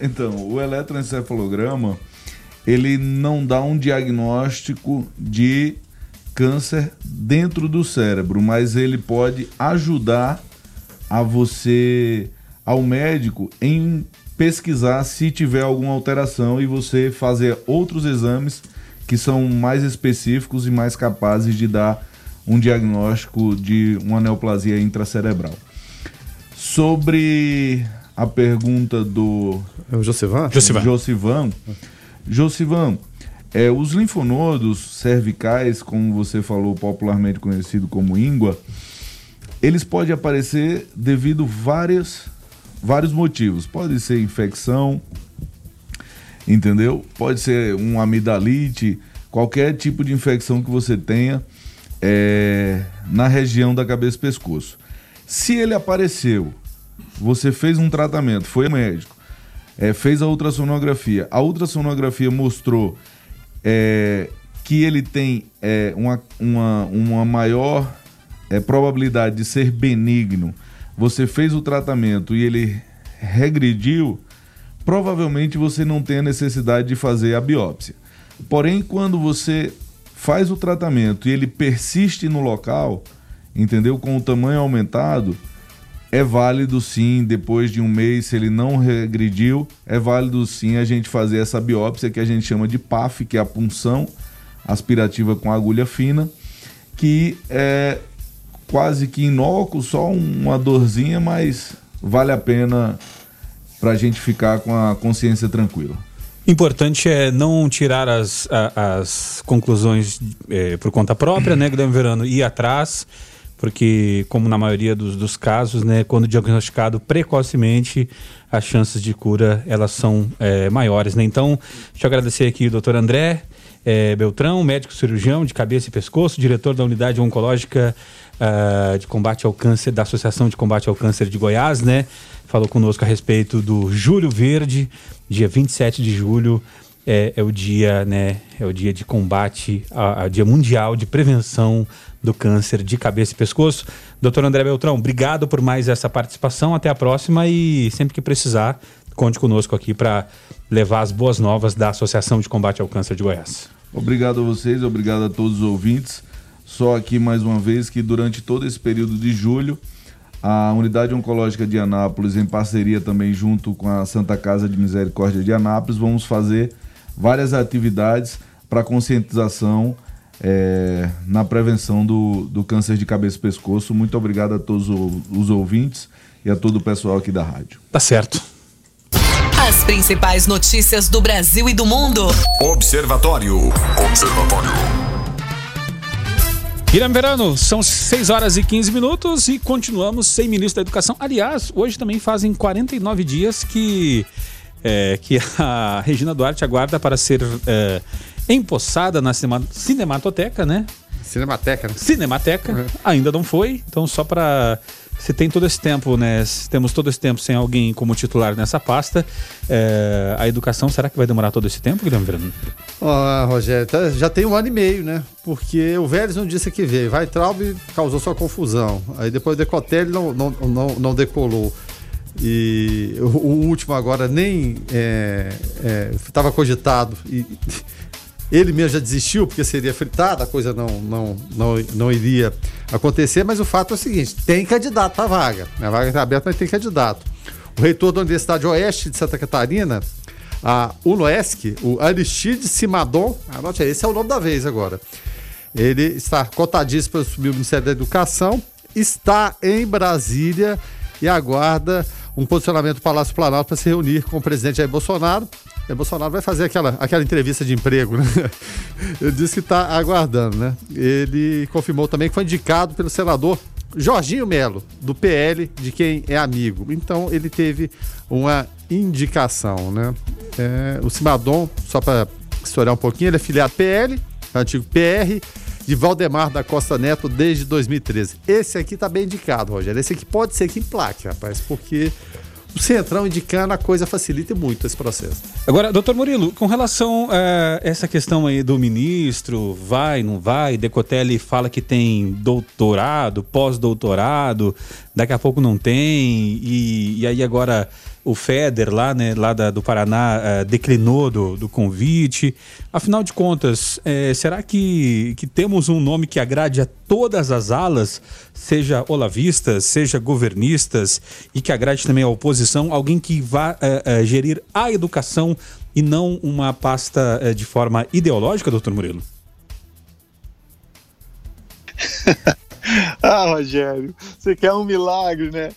Então, o eletroencefalograma, ele não dá um diagnóstico de câncer dentro do cérebro, mas ele pode ajudar a você, ao médico, em pesquisar se tiver alguma alteração e você fazer outros exames que são mais específicos e mais capazes de dar um diagnóstico de uma neoplasia intracerebral. Sobre a pergunta do É o Josivan? Josivan. Josivan, Josivan, é, os linfonodos cervicais, como você falou, popularmente conhecido como íngua, eles podem aparecer devido várias, vários motivos. Pode ser infecção, entendeu? Pode ser um amidalite, qualquer tipo de infecção que você tenha é, na região da cabeça e pescoço. Se ele apareceu, você fez um tratamento, foi médico, é, fez a ultrassonografia, a ultrassonografia mostrou é, que ele tem é, uma, uma, uma maior é, probabilidade de ser benigno, você fez o tratamento e ele regrediu, provavelmente você não tem a necessidade de fazer a biópsia. Porém, quando você faz o tratamento e ele persiste no local, entendeu? Com o tamanho aumentado, é válido sim, depois de um mês, se ele não regrediu, é válido sim a gente fazer essa biópsia que a gente chama de PAF, que é a punção aspirativa com agulha fina, que é quase que inócuo, só uma dorzinha, mas vale a pena para a gente ficar com a consciência tranquila. Importante é não tirar as, a- as conclusões eh, por conta própria, né, Guilherme Verano? Ir atrás, porque, como na maioria dos, dos casos, né, quando diagnosticado precocemente, as chances de cura elas são eh, maiores, né? Então, deixa eu agradecer aqui o doutor André eh, Beltrão, médico cirurgião de cabeça e pescoço, diretor da unidade oncológica ah, de combate ao câncer, da Associação de Combate ao Câncer de Goiás, né? Falou conosco a respeito do Julho Verde, dia 27 de julho. É, é o dia, né? É o dia de combate, a, a dia mundial de prevenção do câncer de cabeça e pescoço. Doutor André Beltrão, obrigado por mais essa participação. Até a próxima e sempre que precisar, conte conosco aqui para levar as boas novas da Associação de Combate ao Câncer de Goiás. Obrigado a vocês, obrigado a todos os ouvintes. Só aqui mais uma vez que durante todo esse período de julho, a Unidade Oncológica de Anápolis, em parceria também junto com a Santa Casa de Misericórdia de Anápolis, vamos fazer várias atividades para conscientização eh, na prevenção do, do câncer de cabeça e pescoço. Muito obrigado a todos os ouvintes e a todo o pessoal aqui da rádio. Tá certo. As principais notícias do Brasil e do mundo. Observatório. Observatório. Guilherme Verano, são 6 horas e 15 minutos e continuamos sem ministro da Educação. Aliás, hoje também fazem 49 dias que, é, que a Regina Duarte aguarda para ser é, empossada na cinema- Cinematoteca, né? Cinemateca, né? Cinemateca. Ainda não foi, então só para se tem todo esse tempo, né? se Temos todo esse tempo sem alguém como titular nessa pasta. é, a educação, será que vai demorar todo esse tempo, Guilherme Verano? Ó, Rogério, tá- já tem um ano e meio, né? Porque o Vélez não disse que veio. Vai Traub causou sua confusão. Aí depois o Decotelli não, não, não, não decolou. E o, o último agora nem estava cogitado. E ele mesmo já desistiu porque seria fritado, a coisa não, não, não, não iria acontecer. Mas o fato é o seguinte: tem candidato a vaga. A vaga está aberta, mas tem candidato. O reitor da Universidade Oeste de Santa Catarina, a UNOESC, o Aristide Simadon, anote aí, esse é o nome da vez agora. Ele está cotadíssimo para assumir o Ministério da Educação, está em Brasília e aguarda um posicionamento do Palácio Planalto para se reunir com o presidente Jair Bolsonaro. Jair Bolsonaro vai fazer aquela, aquela entrevista de emprego, né? Ele disse que está aguardando, né? Ele confirmou também que foi indicado pelo senador Jorginho Melo, do PL, de quem é amigo. Então ele teve uma indicação, né? É, o Simadon, só para estourar um pouquinho, ele é filiado PL, antigo PR, de Valdemar da Costa Neto desde 2013. Esse aqui tá bem indicado, Rogério. Esse aqui pode ser que emplaque, rapaz, porque o Centrão indicando a coisa facilita muito esse processo. Agora, doutor Murilo, com relação a essa questão aí do ministro, vai, não vai, Decotelli fala que tem doutorado, pós-doutorado, daqui a pouco não tem, e, e aí agora o Feder lá, né, lá da, do Paraná uh, declinou do, do convite. Afinal de contas, eh, será que, que temos um nome que agrade a todas as alas, seja olavistas, seja governistas, e que agrade também a oposição, alguém que vá uh, uh, gerir a educação e não uma pasta de forma ideológica, doutor Murilo? ah, Rogério, você quer um milagre, né?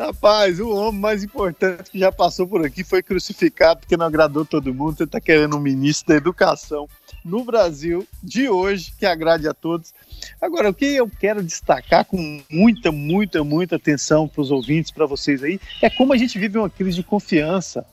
Rapaz, o homem mais importante que já passou por aqui foi crucificado porque não agradou todo mundo. Você está querendo um ministro da educação no Brasil de hoje que agrade a todos. Agora, o que eu quero destacar com muita, muita, muita atenção para os ouvintes, para vocês aí, é como a gente vive uma crise de confiança.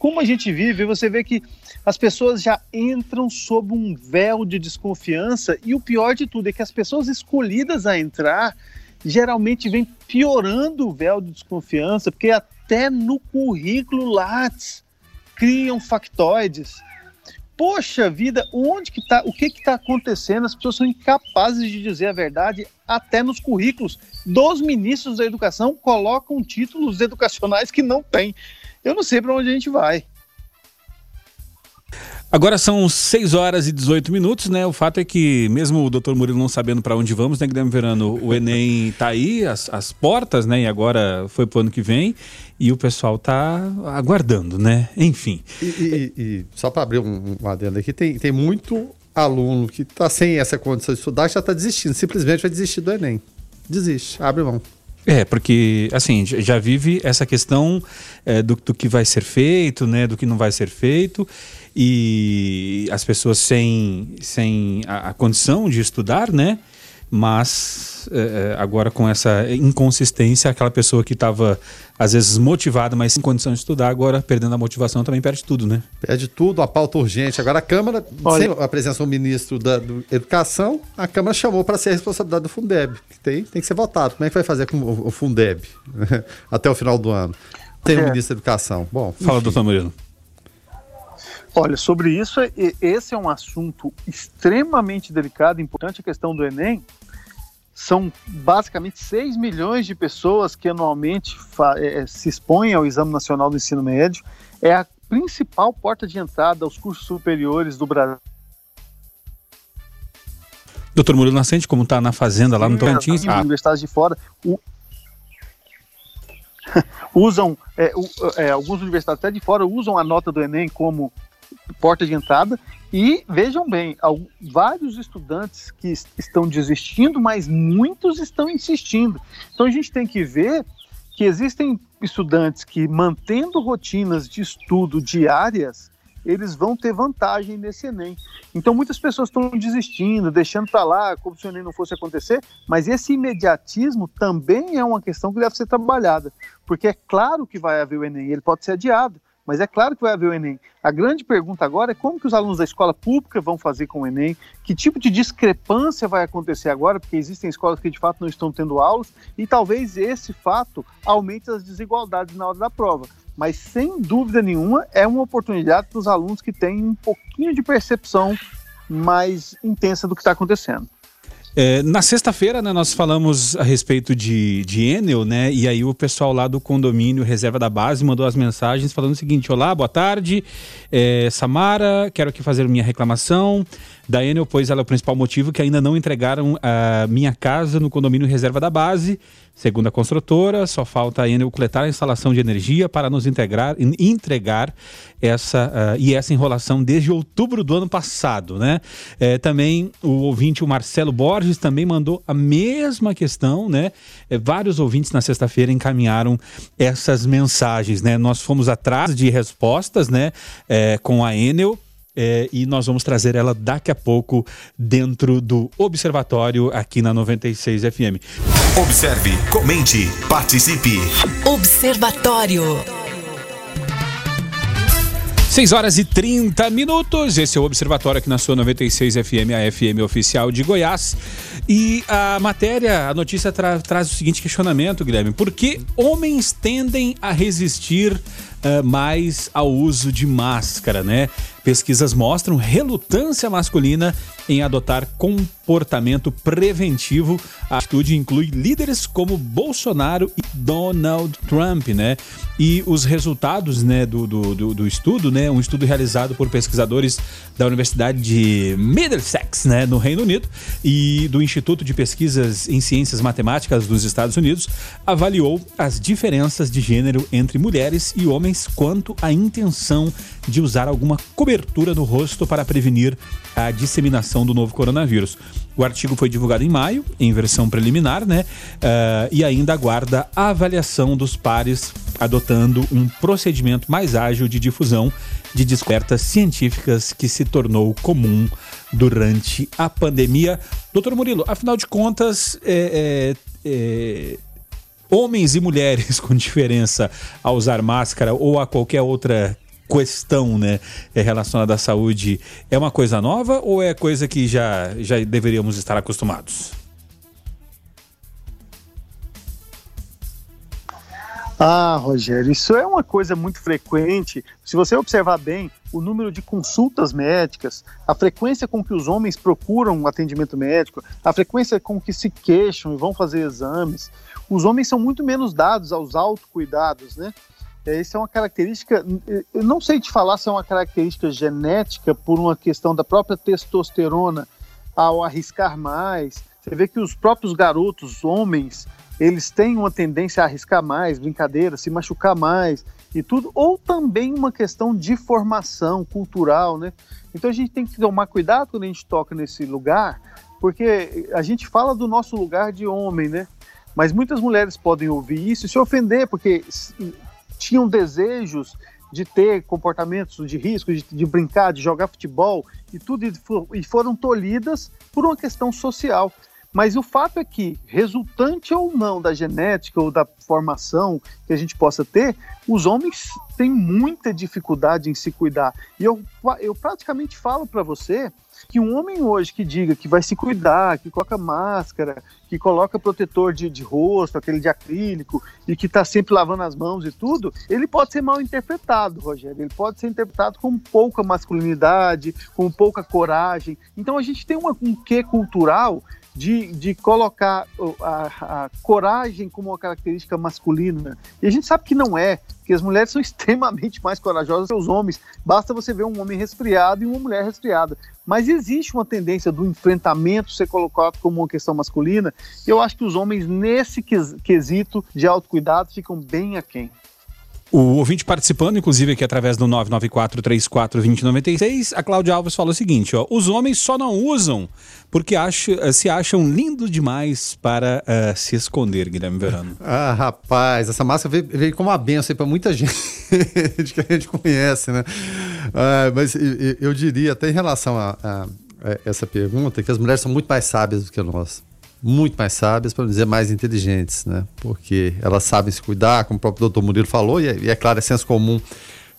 Como a gente vive, você vê que as pessoas já entram sob um véu de desconfiança e o pior de tudo é que as pessoas escolhidas a entrar geralmente vem piorando o véu de desconfiança, porque até no currículo Lattes criam factoides. Poxa vida, onde que tá, o que que está acontecendo? As pessoas são incapazes de dizer a verdade até nos currículos dos ministros da educação colocam títulos educacionais que não têm. Eu não sei para onde a gente vai. Agora são 6 horas e 18 minutos, né? O fato é que, mesmo o doutor Murilo não sabendo para onde vamos, né, Guilherme Verano? O Enem tá aí, as, as portas, né? E agora foi pro ano que vem. E o pessoal tá aguardando, né? Enfim. E, e, e só para abrir um, um adendo aqui, tem, tem muito aluno que tá sem essa condição de estudar já tá desistindo. Simplesmente vai desistir do Enem. Desiste, abre mão. É, porque, assim, já vive essa questão é, do, do que vai ser feito, né? Do que não vai ser feito e as pessoas sem, sem a, a condição de estudar, né? Mas é, agora com essa inconsistência, aquela pessoa que estava às vezes motivada, mas sem condição de estudar, agora perdendo a motivação também perde tudo, né? Perde tudo, a pauta urgente. Agora a Câmara, Olha... sem a presença do ministro da do Educação, a Câmara chamou para ser a responsabilidade do Fundeb, que tem, tem que ser votado. Como é que vai fazer com o Fundeb até o final do ano? Tem o é. ministro da Educação. Bom, fala, doutor Murilo. Olha, sobre isso, esse é um assunto extremamente delicado, importante, a questão do Enem. São basicamente 6 milhões de pessoas que anualmente é, se expõem ao Exame Nacional do Ensino Médio. É a principal porta de entrada aos cursos superiores do Brasil. Doutor Murilo Nascente, como está na fazenda lá no Tocantins? Ah. Universidades de fora, o, usam, é, é, algumas universidades até de fora usam a nota do Enem como porta de entrada. E vejam bem, vários estudantes que estão desistindo, mas muitos estão insistindo. Então a gente tem que ver que existem estudantes que, mantendo rotinas de estudo diárias, eles vão ter vantagem nesse Enem. Então muitas pessoas estão desistindo, deixando para lá, como se o Enem não fosse acontecer, mas esse imediatismo também é uma questão que deve ser trabalhada, porque é claro que vai haver o Enem, ele pode ser adiado, mas é claro que vai haver o Enem. A grande pergunta agora é como que os alunos da escola pública vão fazer com o Enem, que tipo de discrepância vai acontecer agora, porque existem escolas que de fato não estão tendo aulas, e talvez esse fato aumente as desigualdades na hora da prova. Mas sem dúvida nenhuma é uma oportunidade para os alunos que têm um pouquinho de percepção mais intensa do que está acontecendo. É, na sexta-feira, né, nós falamos a respeito de, de Enel, né? E aí o pessoal lá do condomínio Reserva da Base mandou as mensagens falando o seguinte: Olá, boa tarde. É, Samara, quero aqui fazer minha reclamação da Enel, pois ela é o principal motivo que ainda não entregaram a minha casa no condomínio Reserva da Base. Segundo a construtora, só falta a Enel coletar a instalação de energia para nos integrar, entregar essa uh, e essa enrolação desde outubro do ano passado, né? É, também o ouvinte, o Marcelo Borges, também mandou a mesma questão, né? É, vários ouvintes na sexta-feira encaminharam essas mensagens, né? Nós fomos atrás de respostas, né? É, com a Enel é, e nós vamos trazer ela daqui a pouco dentro do Observatório aqui na 96 FM. Observe, comente, participe. Observatório. 6 horas e 30 minutos. Esse é o Observatório aqui na sua 96 FM, a FM oficial de Goiás. E a matéria, a notícia tra traz o seguinte questionamento, Guilherme: por que homens tendem a resistir uh, mais ao uso de máscara, né? Pesquisas mostram relutância masculina em adotar comportamento preventivo. A atitude inclui líderes como Bolsonaro e Donald Trump, né? E os resultados, né, do, do, do, do estudo, né, um estudo realizado por pesquisadores da Universidade de Middlesex, né, no Reino Unido, e do Instituto de Pesquisas em Ciências Matemáticas dos Estados Unidos, avaliou as diferenças de gênero entre mulheres e homens quanto à intenção de usar alguma cobertura no rosto para prevenir a disseminação do novo coronavírus. O artigo foi divulgado em maio, em versão preliminar, né? Uh, e ainda aguarda a avaliação dos pares, adotando um procedimento mais ágil de difusão de descobertas científicas que se tornou comum durante a pandemia. Doutor Murilo, afinal de contas, é, é, é, homens e mulheres com diferença a usar máscara ou a qualquer outra questão né, é relacionada à saúde é uma coisa nova ou é coisa que já, já deveríamos estar acostumados? Ah, Rogério, isso é uma coisa muito frequente. Se você observar bem, o número de consultas médicas, a frequência com que os homens procuram um atendimento médico, a frequência com que se queixam e vão fazer exames, os homens são muito menos dados aos autocuidados, né? Isso é uma característica, eu não sei te falar se é uma característica genética por uma questão da própria testosterona ao arriscar mais. Você vê que os próprios garotos, homens, eles têm uma tendência a arriscar mais, brincadeira, se machucar mais e tudo, ou também uma questão de formação cultural, né? Então a gente tem que tomar cuidado quando a gente toca nesse lugar, porque a gente fala do nosso lugar de homem, né? Mas muitas mulheres podem ouvir isso e se ofender, porque tinham desejos de ter comportamentos de risco, de, de brincar, de jogar futebol e tudo, e, for, foram tolhidas por uma questão social. Mas o fato é que, resultante ou não da genética ou da formação que a gente possa ter, os homens têm muita dificuldade em se cuidar. E eu, eu praticamente falo para você que um homem hoje que diga que vai se cuidar, que coloca máscara, que coloca protetor de, de rosto, aquele de acrílico, e que está sempre lavando as mãos e tudo, ele pode ser mal interpretado, Rogério. Ele pode ser interpretado com pouca masculinidade, com pouca coragem. Então a gente tem uma, um quê cultural de, de colocar a, a, coragem como uma característica masculina. E a gente sabe que não é, que as mulheres são extremamente mais corajosas que os homens. Basta você ver um homem resfriado e uma mulher resfriada. Mas existe uma tendência do enfrentamento ser colocado como uma questão masculina. E eu acho que os homens, nesse quesito de autocuidado, ficam bem aquém. O ouvinte participando, inclusive aqui através do 994-34-2096, a Cláudia Alves fala o seguinte: ó, os homens só não usam porque acham, eh, se acham lindos demais para uh, se esconder, Guilherme Verano. Ah, rapaz, essa máscara veio, veio como uma benção para muita gente que a gente conhece, né? Ah, mas eu, diria, até em relação a, a essa pergunta, que as mulheres são muito mais sábias do que nós muito mais sábias, para dizer mais inteligentes, né? Porque elas sabem se cuidar, como o próprio doutor Murilo falou, e é, e é claro, é senso comum.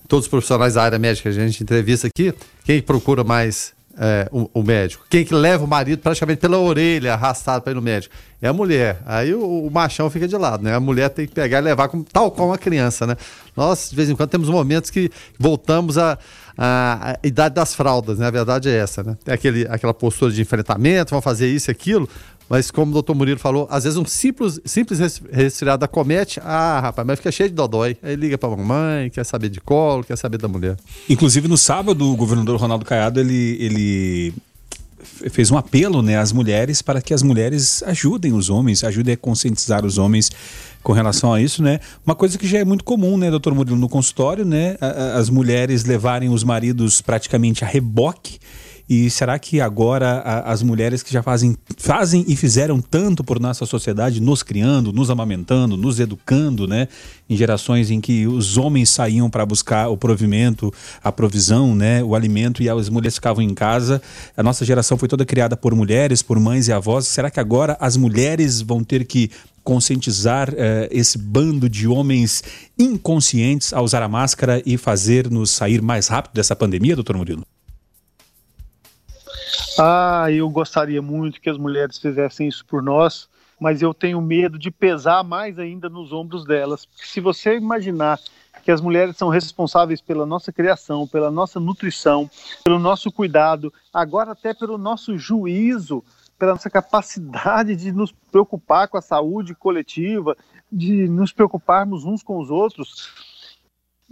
Todos os profissionais da área médica que a gente entrevista aqui, quem procura mais é, o, o, médico? Quem que leva o marido praticamente pela orelha, arrastado para ir no médico? é a mulher. Aí o, o, machão fica de lado, né? A mulher tem que pegar e levar como, tal qual uma criança, né? Nós, de vez em quando, temos momentos que voltamos a, idade das fraldas, né? A verdade é essa, né? Tem aquele, aquela postura de enfrentamento, vão fazer isso e aquilo, mas como o doutor Murilo falou, às vezes um simples, simples resfriado acomete, ah, rapaz, mas fica cheio de dodói. Aí liga pra mamãe, quer saber de colo, quer saber da mulher. Inclusive, no sábado, o governador Ronaldo Caiado, ele, ele fez um apelo né, às mulheres para que as mulheres ajudem os homens, ajudem a conscientizar os homens com relação a isso, né? Uma coisa que já é muito comum, né, doutor Murilo, no consultório, né? As mulheres levarem os maridos praticamente a reboque e será que agora a, as mulheres que já fazem, fazem e fizeram tanto por nossa sociedade, nos criando, nos amamentando, nos educando, né? Em gerações em que os homens saíam para buscar o provimento, a provisão, né? O alimento e as mulheres ficavam em casa. A nossa geração foi toda criada por mulheres, por mães e avós. Será que agora as mulheres vão ter que conscientizar eh, esse bando de homens inconscientes a usar a máscara e fazer-nos sair mais rápido dessa pandemia, doutor Murilo? Ah, eu gostaria muito que as mulheres fizessem isso por nós, mas eu tenho medo de pesar mais ainda nos ombros delas. Porque se você imaginar que as mulheres são responsáveis pela nossa criação, pela nossa nutrição, pelo nosso cuidado, agora até pelo nosso juízo, pela nossa capacidade de nos preocupar com a saúde coletiva, de nos preocuparmos uns com os outros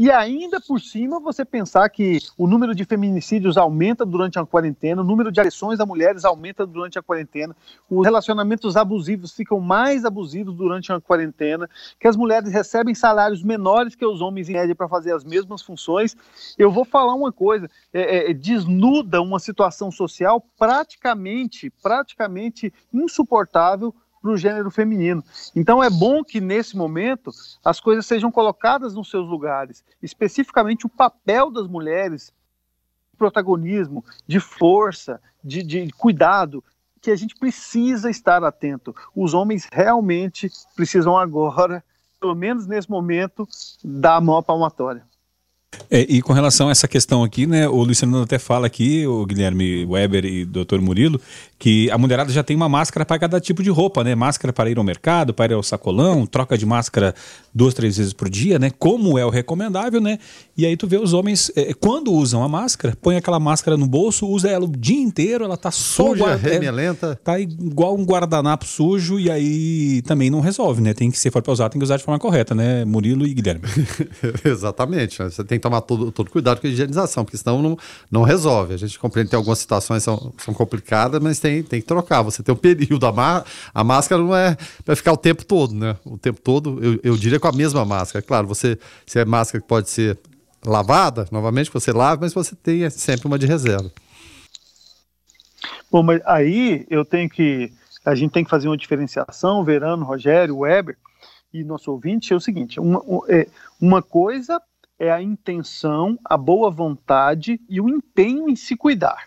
e ainda por cima você pensar que o número de feminicídios aumenta durante a quarentena, o número de agressões a mulheres aumenta durante a quarentena, os relacionamentos abusivos ficam mais abusivos durante a quarentena, que as mulheres recebem salários menores que os homens em média para fazer as mesmas funções. Eu vou falar uma coisa, é, é, desnuda uma situação social praticamente, praticamente insuportável para o gênero feminino. Então é bom que nesse momento as coisas sejam colocadas nos seus lugares, especificamente o papel das mulheres, protagonismo, de força, de, de cuidado, que a gente precisa estar atento. Os homens realmente precisam agora, pelo menos nesse momento, dar a mão palmatória. É, e com relação a essa questão aqui, né, o Luciano até fala aqui, o Guilherme Weber e o Dr. Murilo, que a mulherada já tem uma máscara para cada tipo de roupa, né? Máscara para ir ao mercado, para ir ao sacolão, troca de máscara duas, três vezes por dia, né? Como é o recomendável, né? E aí tu vê os homens, é, quando usam a máscara, põe aquela máscara no bolso, usa ela o dia inteiro, ela tá Suja, guarda, remelenta. É, tá igual um guardanapo sujo e aí também não resolve, né? Tem que, se for para usar, tem que usar de forma correta, né? Murilo e Guilherme. Exatamente. Né? Você tem que tomar todo, todo cuidado com a higienização, porque senão não, não resolve. A gente compreende que algumas situações são, são complicadas, mas tem, tem que trocar. Você tem um período. A, má, a máscara não é para ficar o tempo todo, né? O tempo todo, eu, eu diria com a mesma máscara. Claro, você se é máscara que pode ser lavada, novamente, você lava, mas você tem sempre uma de reserva. Bom, mas aí eu tenho que. A gente tem que fazer uma diferenciação, Verano, Rogério, Weber e nosso ouvinte, é o seguinte: uma, é, uma coisa é a intenção, a boa vontade e o empenho em se cuidar.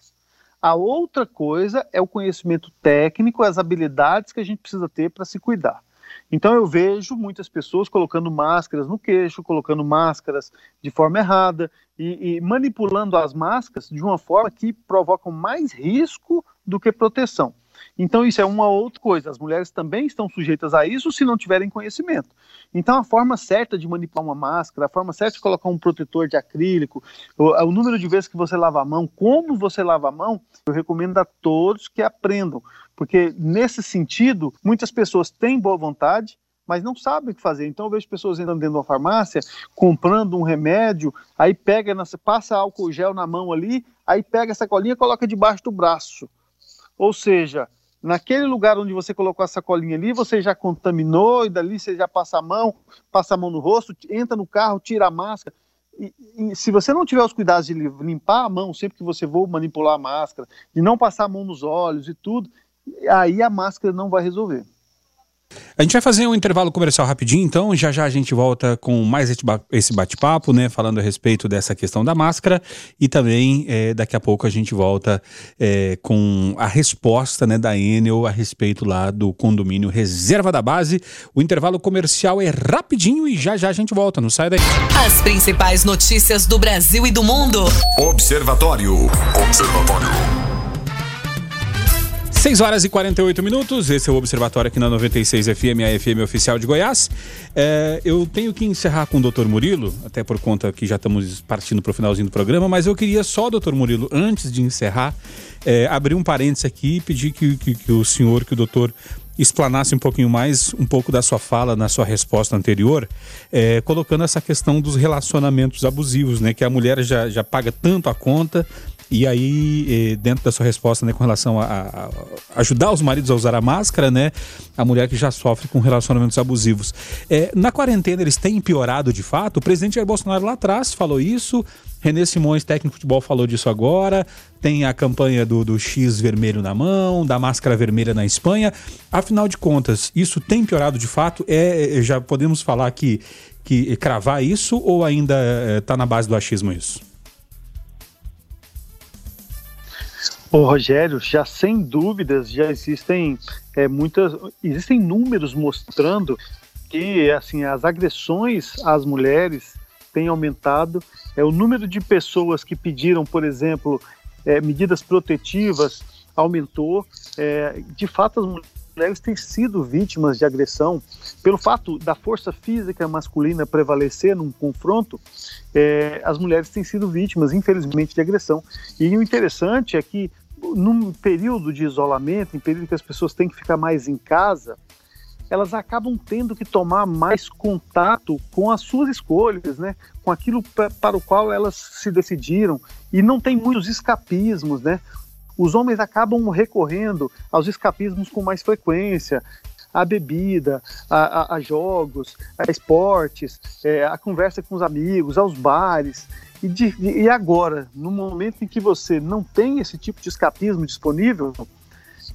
A outra coisa é o conhecimento técnico, as habilidades que a gente precisa ter para se cuidar. Então eu vejo muitas pessoas colocando máscaras no queixo, colocando máscaras de forma errada e, e manipulando as máscaras de uma forma que provocam mais risco do que proteção. Então, isso é uma outra coisa. As mulheres também estão sujeitas a isso se não tiverem conhecimento. Então, a forma certa de manipular uma máscara, a forma certa de colocar um protetor de acrílico, o, o número de vezes que você lava a mão, como você lava a mão, eu recomendo a todos que aprendam. Porque, nesse sentido, muitas pessoas têm boa vontade, mas não sabem o que fazer. Então eu vejo pessoas entrando dentro de uma farmácia, comprando um remédio, aí pega, passa álcool gel na mão ali, aí pega essa colinha e coloca debaixo do braço. Ou seja, naquele lugar onde você colocou a sacolinha ali, você já contaminou e dali você já passa a mão, passa a mão no rosto, entra no carro, tira a máscara. E, e, se você não tiver os cuidados de limpar a mão sempre que você for manipular a máscara, de não passar a mão nos olhos e tudo, aí a máscara não vai resolver. A gente vai fazer um intervalo comercial rapidinho, então já já a gente volta com mais esse bate-papo, né, falando a respeito dessa questão da máscara e também é, daqui a pouco a gente volta é, com a resposta, né, da Enel a respeito lá do condomínio Reserva da Base. O intervalo comercial é rapidinho e já já a gente volta, não sai daí. As principais notícias do Brasil e do mundo. Observatório. Observatório. 6 horas e 48 minutos, esse é o Observatório aqui na 96 FM, a FM oficial de Goiás. É, eu tenho que encerrar com o Dr. Murilo, até por conta que já estamos partindo para o finalzinho do programa, mas eu queria só, Dr. Murilo, antes de encerrar, é, abrir um parênteses aqui e pedir que, que, que o senhor, que o doutor explanasse um pouquinho mais, um pouco da sua fala na sua resposta anterior, é, colocando essa questão dos relacionamentos abusivos, né? Que a mulher já, já paga tanto a conta, e aí, eh, dentro da sua resposta, né, com relação a, a, ajudar os maridos a usar a máscara, né, a mulher que já sofre com relacionamentos abusivos. É, na quarentena, eles têm piorado de fato? O presidente Jair Bolsonaro lá atrás falou isso, René Simões, técnico de futebol, falou disso agora. Tem a campanha do, do X vermelho na mão, da máscara vermelha na Espanha. Afinal de contas, isso tem piorado de fato? É, já podemos falar que, que cravar isso ou ainda está na base do achismo isso? Ô, Rogério, já sem dúvidas, já existem é, muitas, existem números mostrando que assim as agressões às mulheres têm aumentado. É o número de pessoas que pediram, por exemplo, é, medidas protetivas aumentou. É, de fato, as mulheres têm sido vítimas de agressão pelo fato da força física masculina prevalecer num confronto. É, as mulheres têm sido vítimas, infelizmente, de agressão. E o interessante é que num período de isolamento, em período que as pessoas têm que ficar mais em casa, elas acabam tendo que tomar mais contato com as suas escolhas, né? com aquilo para o qual elas se decidiram, e não tem muitos escapismos, né? Os homens acabam recorrendo aos escapismos com mais frequência, a bebida, a, a, a jogos, a esportes, é, a conversa com os amigos, aos bares. E, de, e agora, no momento em que você não tem esse tipo de escapismo disponível,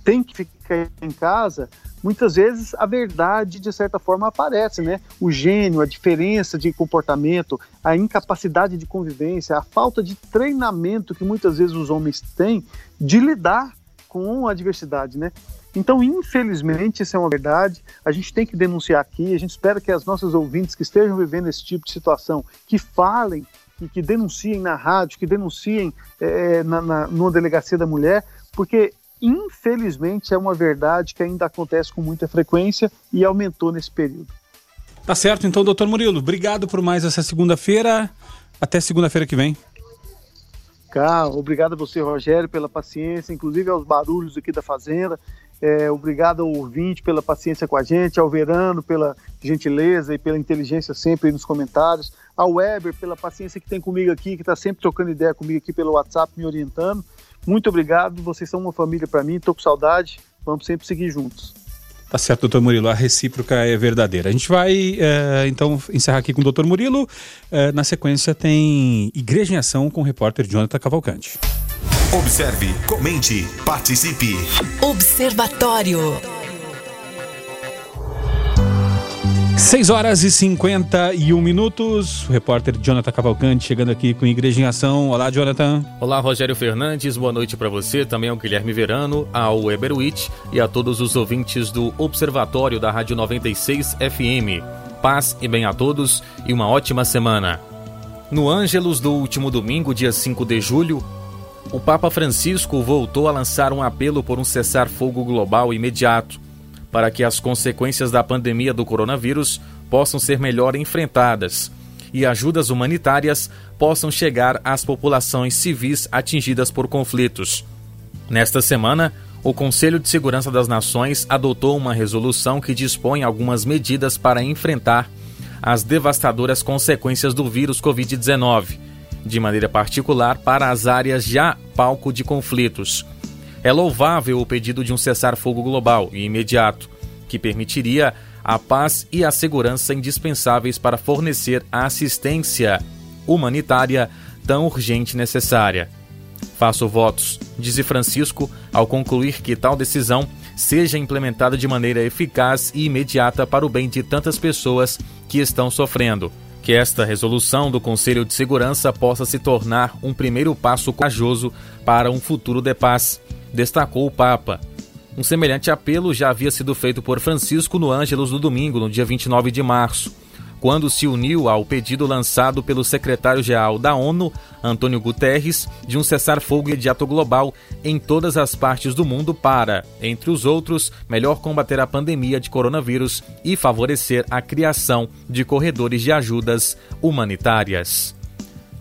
tem que ficar em casa, muitas vezes a verdade, de certa forma, aparece, né? O gênio, a diferença de comportamento, a incapacidade de convivência, a falta de treinamento que muitas vezes os homens têm de lidar com a diversidade, né? Então, infelizmente, isso é uma verdade. A gente tem que denunciar aqui. A gente espera que as nossas ouvintes que estejam vivendo esse tipo de situação, que falem que, que denunciem na rádio, que denunciem é, na, na, numa delegacia da mulher, porque infelizmente é uma verdade que ainda acontece com muita frequência e aumentou nesse período. Tá certo, então, doutor Murilo, obrigado por mais essa segunda-feira. Até segunda-feira que vem. Cá, obrigado a você, Rogério, pela paciência, inclusive aos barulhos aqui da fazenda. É, obrigado ao ouvinte pela paciência com a gente, ao Verano pela gentileza e pela inteligência sempre nos comentários, ao Weber pela paciência que tem comigo aqui, que está sempre trocando ideia comigo aqui pelo WhatsApp, me orientando. Muito obrigado, vocês são uma família para mim, estou com saudade, vamos sempre seguir juntos. Tá certo, doutor Murilo, a recíproca é verdadeira. A gente vai, é, então, encerrar aqui com o doutor Murilo. É, na sequência tem Igreja em Ação com o repórter Jonathan Cavalcante. Observe, comente, participe. Observatório. 6 horas e 51 minutos. O repórter Jonathan Cavalcante chegando aqui com Igreja em Ação. Olá, Jonathan. Olá, Rogério Fernandes. Boa noite para você, também ao Guilherme Verano, ao Weber Witt e a todos os ouvintes do Observatório da Rádio 96 FM. Paz e bem a todos e uma ótima semana. No Ângelos do último domingo, dia 5 de julho, o Papa Francisco voltou a lançar um apelo por um cessar-fogo global imediato, para que as consequências da pandemia do coronavírus possam ser melhor enfrentadas e ajudas humanitárias possam chegar às populações civis atingidas por conflitos. Nesta semana, o Conselho de Segurança das Nações adotou uma resolução que dispõe algumas medidas para enfrentar as devastadoras consequências do vírus Covid-19 de maneira particular para as áreas já palco de conflitos. É louvável o pedido de um cessar-fogo global e imediato, que permitiria a paz e a segurança indispensáveis para fornecer a assistência humanitária tão urgente e necessária. Faço votos, disse Francisco, ao concluir que tal decisão seja implementada de maneira eficaz e imediata para o bem de tantas pessoas que estão sofrendo que esta resolução do Conselho de Segurança possa se tornar um primeiro passo corajoso para um futuro de paz, destacou o Papa. Um semelhante apelo já havia sido feito por Francisco no Ângelos no domingo, no dia 29 de março, quando se uniu ao pedido lançado pelo secretário-geral da ONU, Antônio Guterres, de um cessar-fogo imediato global em todas as partes do mundo para, entre os outros, melhor combater a pandemia de coronavírus e favorecer a criação de corredores de ajudas humanitárias.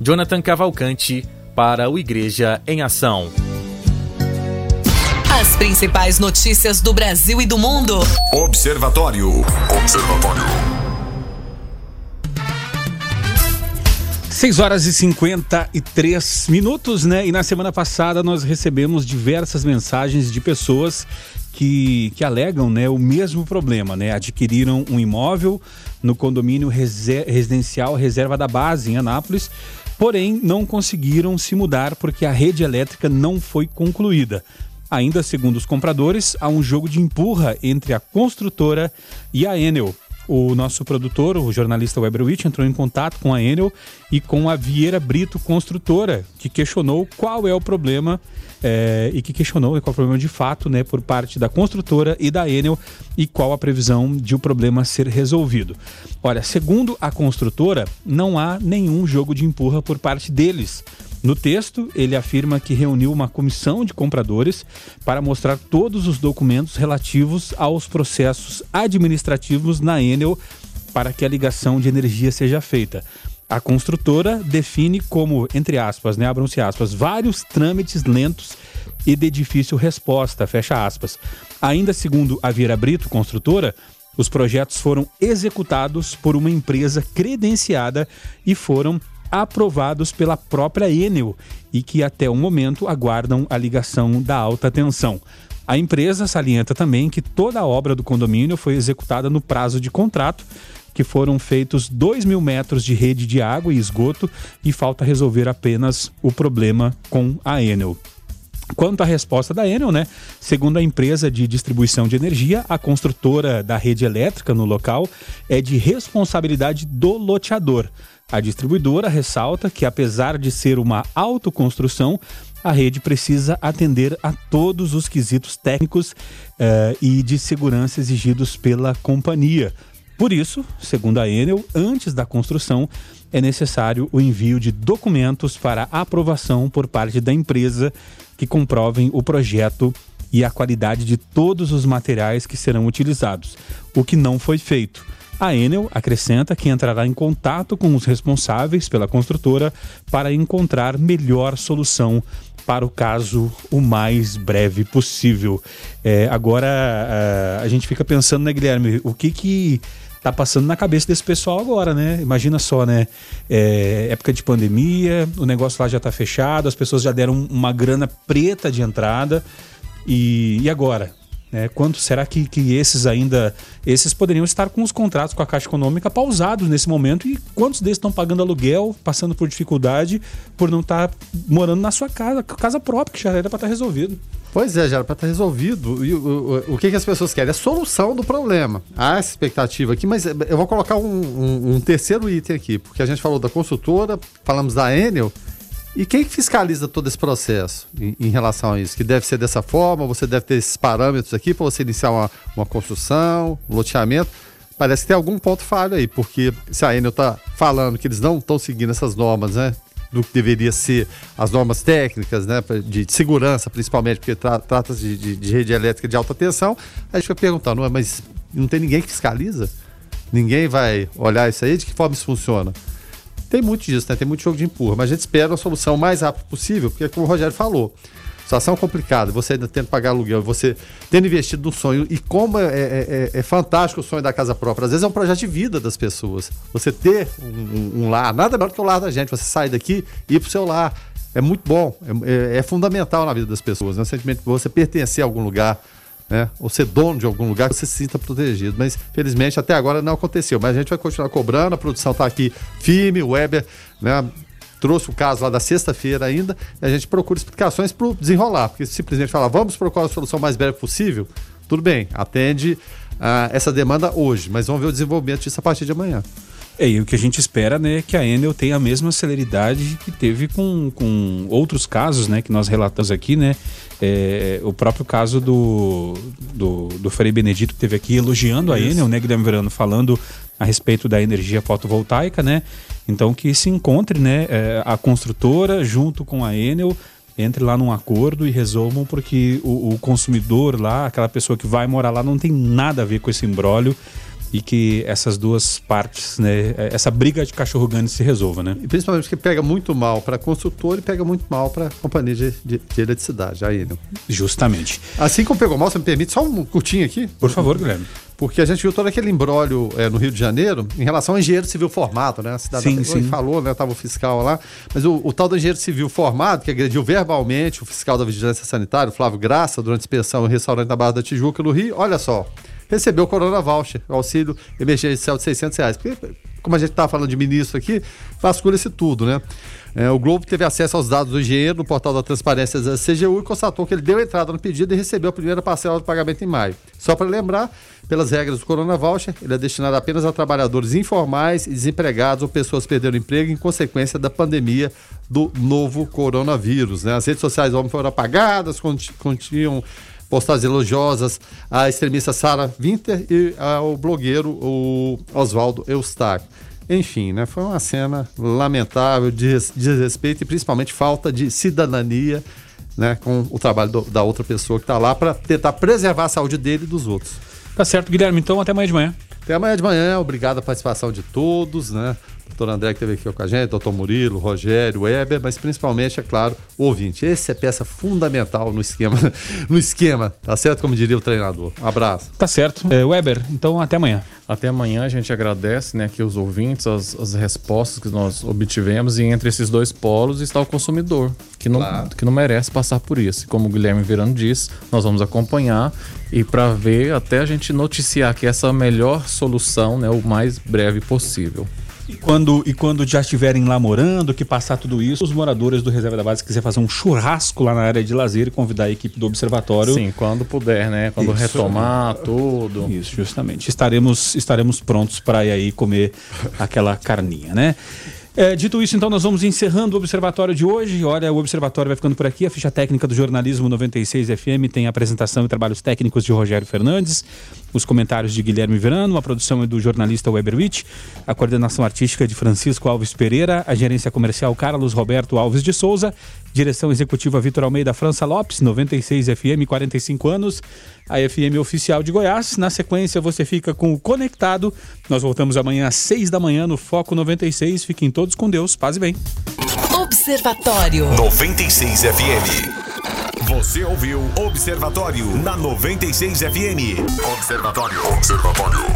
Jonathan Cavalcante, para o Igreja em Ação. As principais notícias do Brasil e do mundo. Observatório. Observatório. 6 horas e 53 minutos, né? E na semana passada nós recebemos diversas mensagens de pessoas que, que alegam né, o mesmo problema, né? Adquiriram um imóvel no condomínio residencial Reserva da Base, em Anápolis, porém não conseguiram se mudar porque a rede elétrica não foi concluída. Ainda segundo os compradores, há um jogo de empurra entre a construtora e a Enel. O nosso produtor, o jornalista Weberwitch, entrou em contato com a Enel e com a Vieira Brito Construtora, que questionou qual é o problema é, e que questionou qual é o problema de fato né, por parte da construtora e da Enel e qual a previsão de o problema ser resolvido. Olha, segundo a construtora, não há nenhum jogo de empurra por parte deles. No texto, ele afirma que reuniu uma comissão de compradores para mostrar todos os documentos relativos aos processos administrativos na Enel para que a ligação de energia seja feita. A construtora define como, entre aspas, né, abram-se aspas, vários trâmites lentos e de difícil resposta, fecha aspas. Ainda segundo a Vieira Brito, construtora, os projetos foram executados por uma empresa credenciada e foram aprovados pela própria Enel e que até o momento aguardam a ligação da alta tensão. A empresa salienta também que toda a obra do condomínio foi executada no prazo de contrato, que foram feitos 2 mil metros de rede de água e esgoto e falta resolver apenas o problema com a Enel. Quanto à resposta da Enel, né? Segundo a empresa de distribuição de energia, a construtora da rede elétrica no local é de responsabilidade do loteador. A distribuidora ressalta que, apesar de ser uma autoconstrução, a rede precisa atender a todos os quesitos técnicos uh, e de segurança exigidos pela companhia. Por isso, segundo a Enel, antes da construção, é necessário o envio de documentos para aprovação por parte da empresa que comprovem o projeto e a qualidade de todos os materiais que serão utilizados, o que não foi feito. A Enel acrescenta que entrará em contato com os responsáveis pela construtora para encontrar melhor solução para o caso o mais breve possível. É, agora a, a gente fica pensando, né, Guilherme, o que que tá passando na cabeça desse pessoal agora, né? Imagina só, né? É, época de pandemia, o negócio lá já tá fechado, as pessoas já deram uma grana preta de entrada. E, e agora? Né? Quanto será que, que esses ainda esses poderiam estar com os contratos com a Caixa Econômica pausados nesse momento e quantos desses estão pagando aluguel, passando por dificuldade por não estar tá morando na sua casa, casa própria que já era para estar tá resolvido. Pois é, já era para estar tá resolvido. E o, o, o que, que, as pessoas querem? É solução do problema. Há essa expectativa aqui, mas eu vou colocar um, um, um terceiro item aqui, porque a gente falou da consultora, falamos da Enel. E quem fiscaliza todo esse processo em, em, relação a isso? Que deve ser dessa forma, você deve ter esses parâmetros aqui para você iniciar uma, uma construção, um loteamento. Parece que tem algum ponto falho aí, porque se a Enel está falando que eles não estão seguindo essas normas, né? Do que deveria ser as normas técnicas, né? De, de segurança, principalmente, porque tra trata-se de, de, de, rede elétrica de alta tensão. A gente vai perguntando, mas não tem ninguém que fiscaliza? Ninguém vai olhar isso aí? De que forma isso funciona? Tem muito disso, né? Tem muito jogo de empurra, mas a gente espera uma solução mais rápido possível, porque como o Rogério falou, situação complicada, você ainda tendo que pagar aluguel, você tendo investido no sonho, e como é, é, é, é, fantástico o sonho da casa própria, às vezes é um projeto de vida das pessoas. Você ter um, um lar, nada melhor que o lar da gente, você sair daqui e ir pro seu lar. É muito bom, é, é, é fundamental na vida das pessoas, né? o sentimento de você pertencer a algum lugar, né? ou ser dono de algum lugar que você se sinta protegido. Mas, felizmente, até agora não aconteceu. Mas a gente vai continuar cobrando, a produção está aqui firme, o Weber né, trouxe o caso lá da sexta-feira ainda, e a gente procura explicações para desenrolar, porque simplesmente falar, vamos procurar a solução mais breve possível, tudo bem, atende uh, essa demanda hoje, mas vamos ver o desenvolvimento disso a partir de amanhã. É, e o que a gente espera, né, é que a Enel tenha a mesma celeridade que teve com, com outros casos, né, que nós relatamos aqui, né, é, o próprio caso do, do, do Frei Benedito que teve aqui elogiando a Isso. Enel, né, Guilherme Verano, falando a respeito da energia fotovoltaica, né, então que se encontre, né, é, a construtora junto com a Enel, entre lá num acordo e resolvam, porque o, o consumidor lá, aquela pessoa que vai morar lá, não tem nada a ver com esse imbróglio e que essas duas partes, né, essa briga de cachorro grande se resolva, né? E principalmente porque pega muito mal para construtor e pega muito mal para a companhia de, de, de eletricidade, a Enel. Justamente. Assim como pegou mal, você me permite só um curtinho aqui? Por favor, Guilherme. Porque a gente viu todo aquele embrólio é, no Rio de Janeiro em relação ao engenheiro civil formado, né? A cidade Sim, sim. falou, né? Tava o fiscal lá. Mas o, o tal do engenheiro civil formado, que agrediu verbalmente o fiscal da Vigilância Sanitária, o Flávio Graça, durante inspeção em restaurante da Barra da Tijuca, no Rio, olha só, recebeu o Corona Voucher, auxílio emergencial de 600 reais. Porque, como a gente estava falando de ministro aqui, vasculha-se tudo, né? É, o Globo teve acesso aos dados do engenheiro no portal da transparência da CGU e constatou que ele deu entrada no pedido e recebeu a primeira parcela do pagamento em maio. Só para lembrar, pelas regras do Corona Voucher, ele é destinado apenas a trabalhadores informais e desempregados ou pessoas que perderam emprego em consequência da pandemia do novo coronavírus. Né? As redes sociais homem foram apagadas, conti- continham postagens elogiosas à extremista Sara Winter e ao blogueiro o Oswaldo Eustáquio. Enfim, né, foi uma cena lamentável, de res- desrespeito e principalmente falta de cidadania né, com o trabalho do- da outra pessoa que está lá para tentar preservar a saúde dele e dos outros. Tá certo, Guilherme. Então, até amanhã de manhã. Até amanhã de manhã, obrigado a participação de todos, né? Doutor André que esteve aqui com a gente, doutor Murilo, Rogério, Weber, mas principalmente, é claro, o ouvinte. Esse é peça fundamental no esquema, no esquema, tá certo? Como diria o treinador. Um abraço. Tá certo. É, Weber, então até amanhã. Até amanhã a gente agradece né, aqui os ouvintes, as, as respostas que nós obtivemos, e entre esses dois polos está o consumidor, que não, que não merece passar por isso. E como o Guilherme Verano disse, nós vamos acompanhar e para ver até a gente noticiar que essa é a melhor solução, né, o mais breve possível. E quando, e quando já estiverem lá morando, que passar tudo isso, os moradores do Reserva da Base quiser fazer um churrasco lá na área de lazer e convidar a equipe do Observatório. Sim, quando puder, né? Quando Isso. retomar tudo. Isso, justamente. Estaremos, estaremos prontos para ir aí comer aquela carninha, né? É, dito isso, então, nós vamos encerrando o Observatório de hoje. Olha, o Observatório vai ficando por aqui. A ficha técnica do Jornalismo 96 FM tem a apresentação e trabalhos técnicos de Rogério Fernandes, os comentários de Guilherme Verano, a produção é do jornalista Weber Witt, a coordenação artística de Francisco Alves Pereira, a gerência comercial Carlos Roberto Alves de Souza, direção executiva Vitor Almeida França Lopes, 96 FM, 45 anos, a FM oficial de Goiás. Na sequência, você fica com o Conectado. Nós voltamos amanhã às 6 da manhã no Foco 96. Fiquem todos com Deus. Paz e bem. Observatório. 96 FM. Você ouviu Observatório na 96 FM. Observatório. Observatório.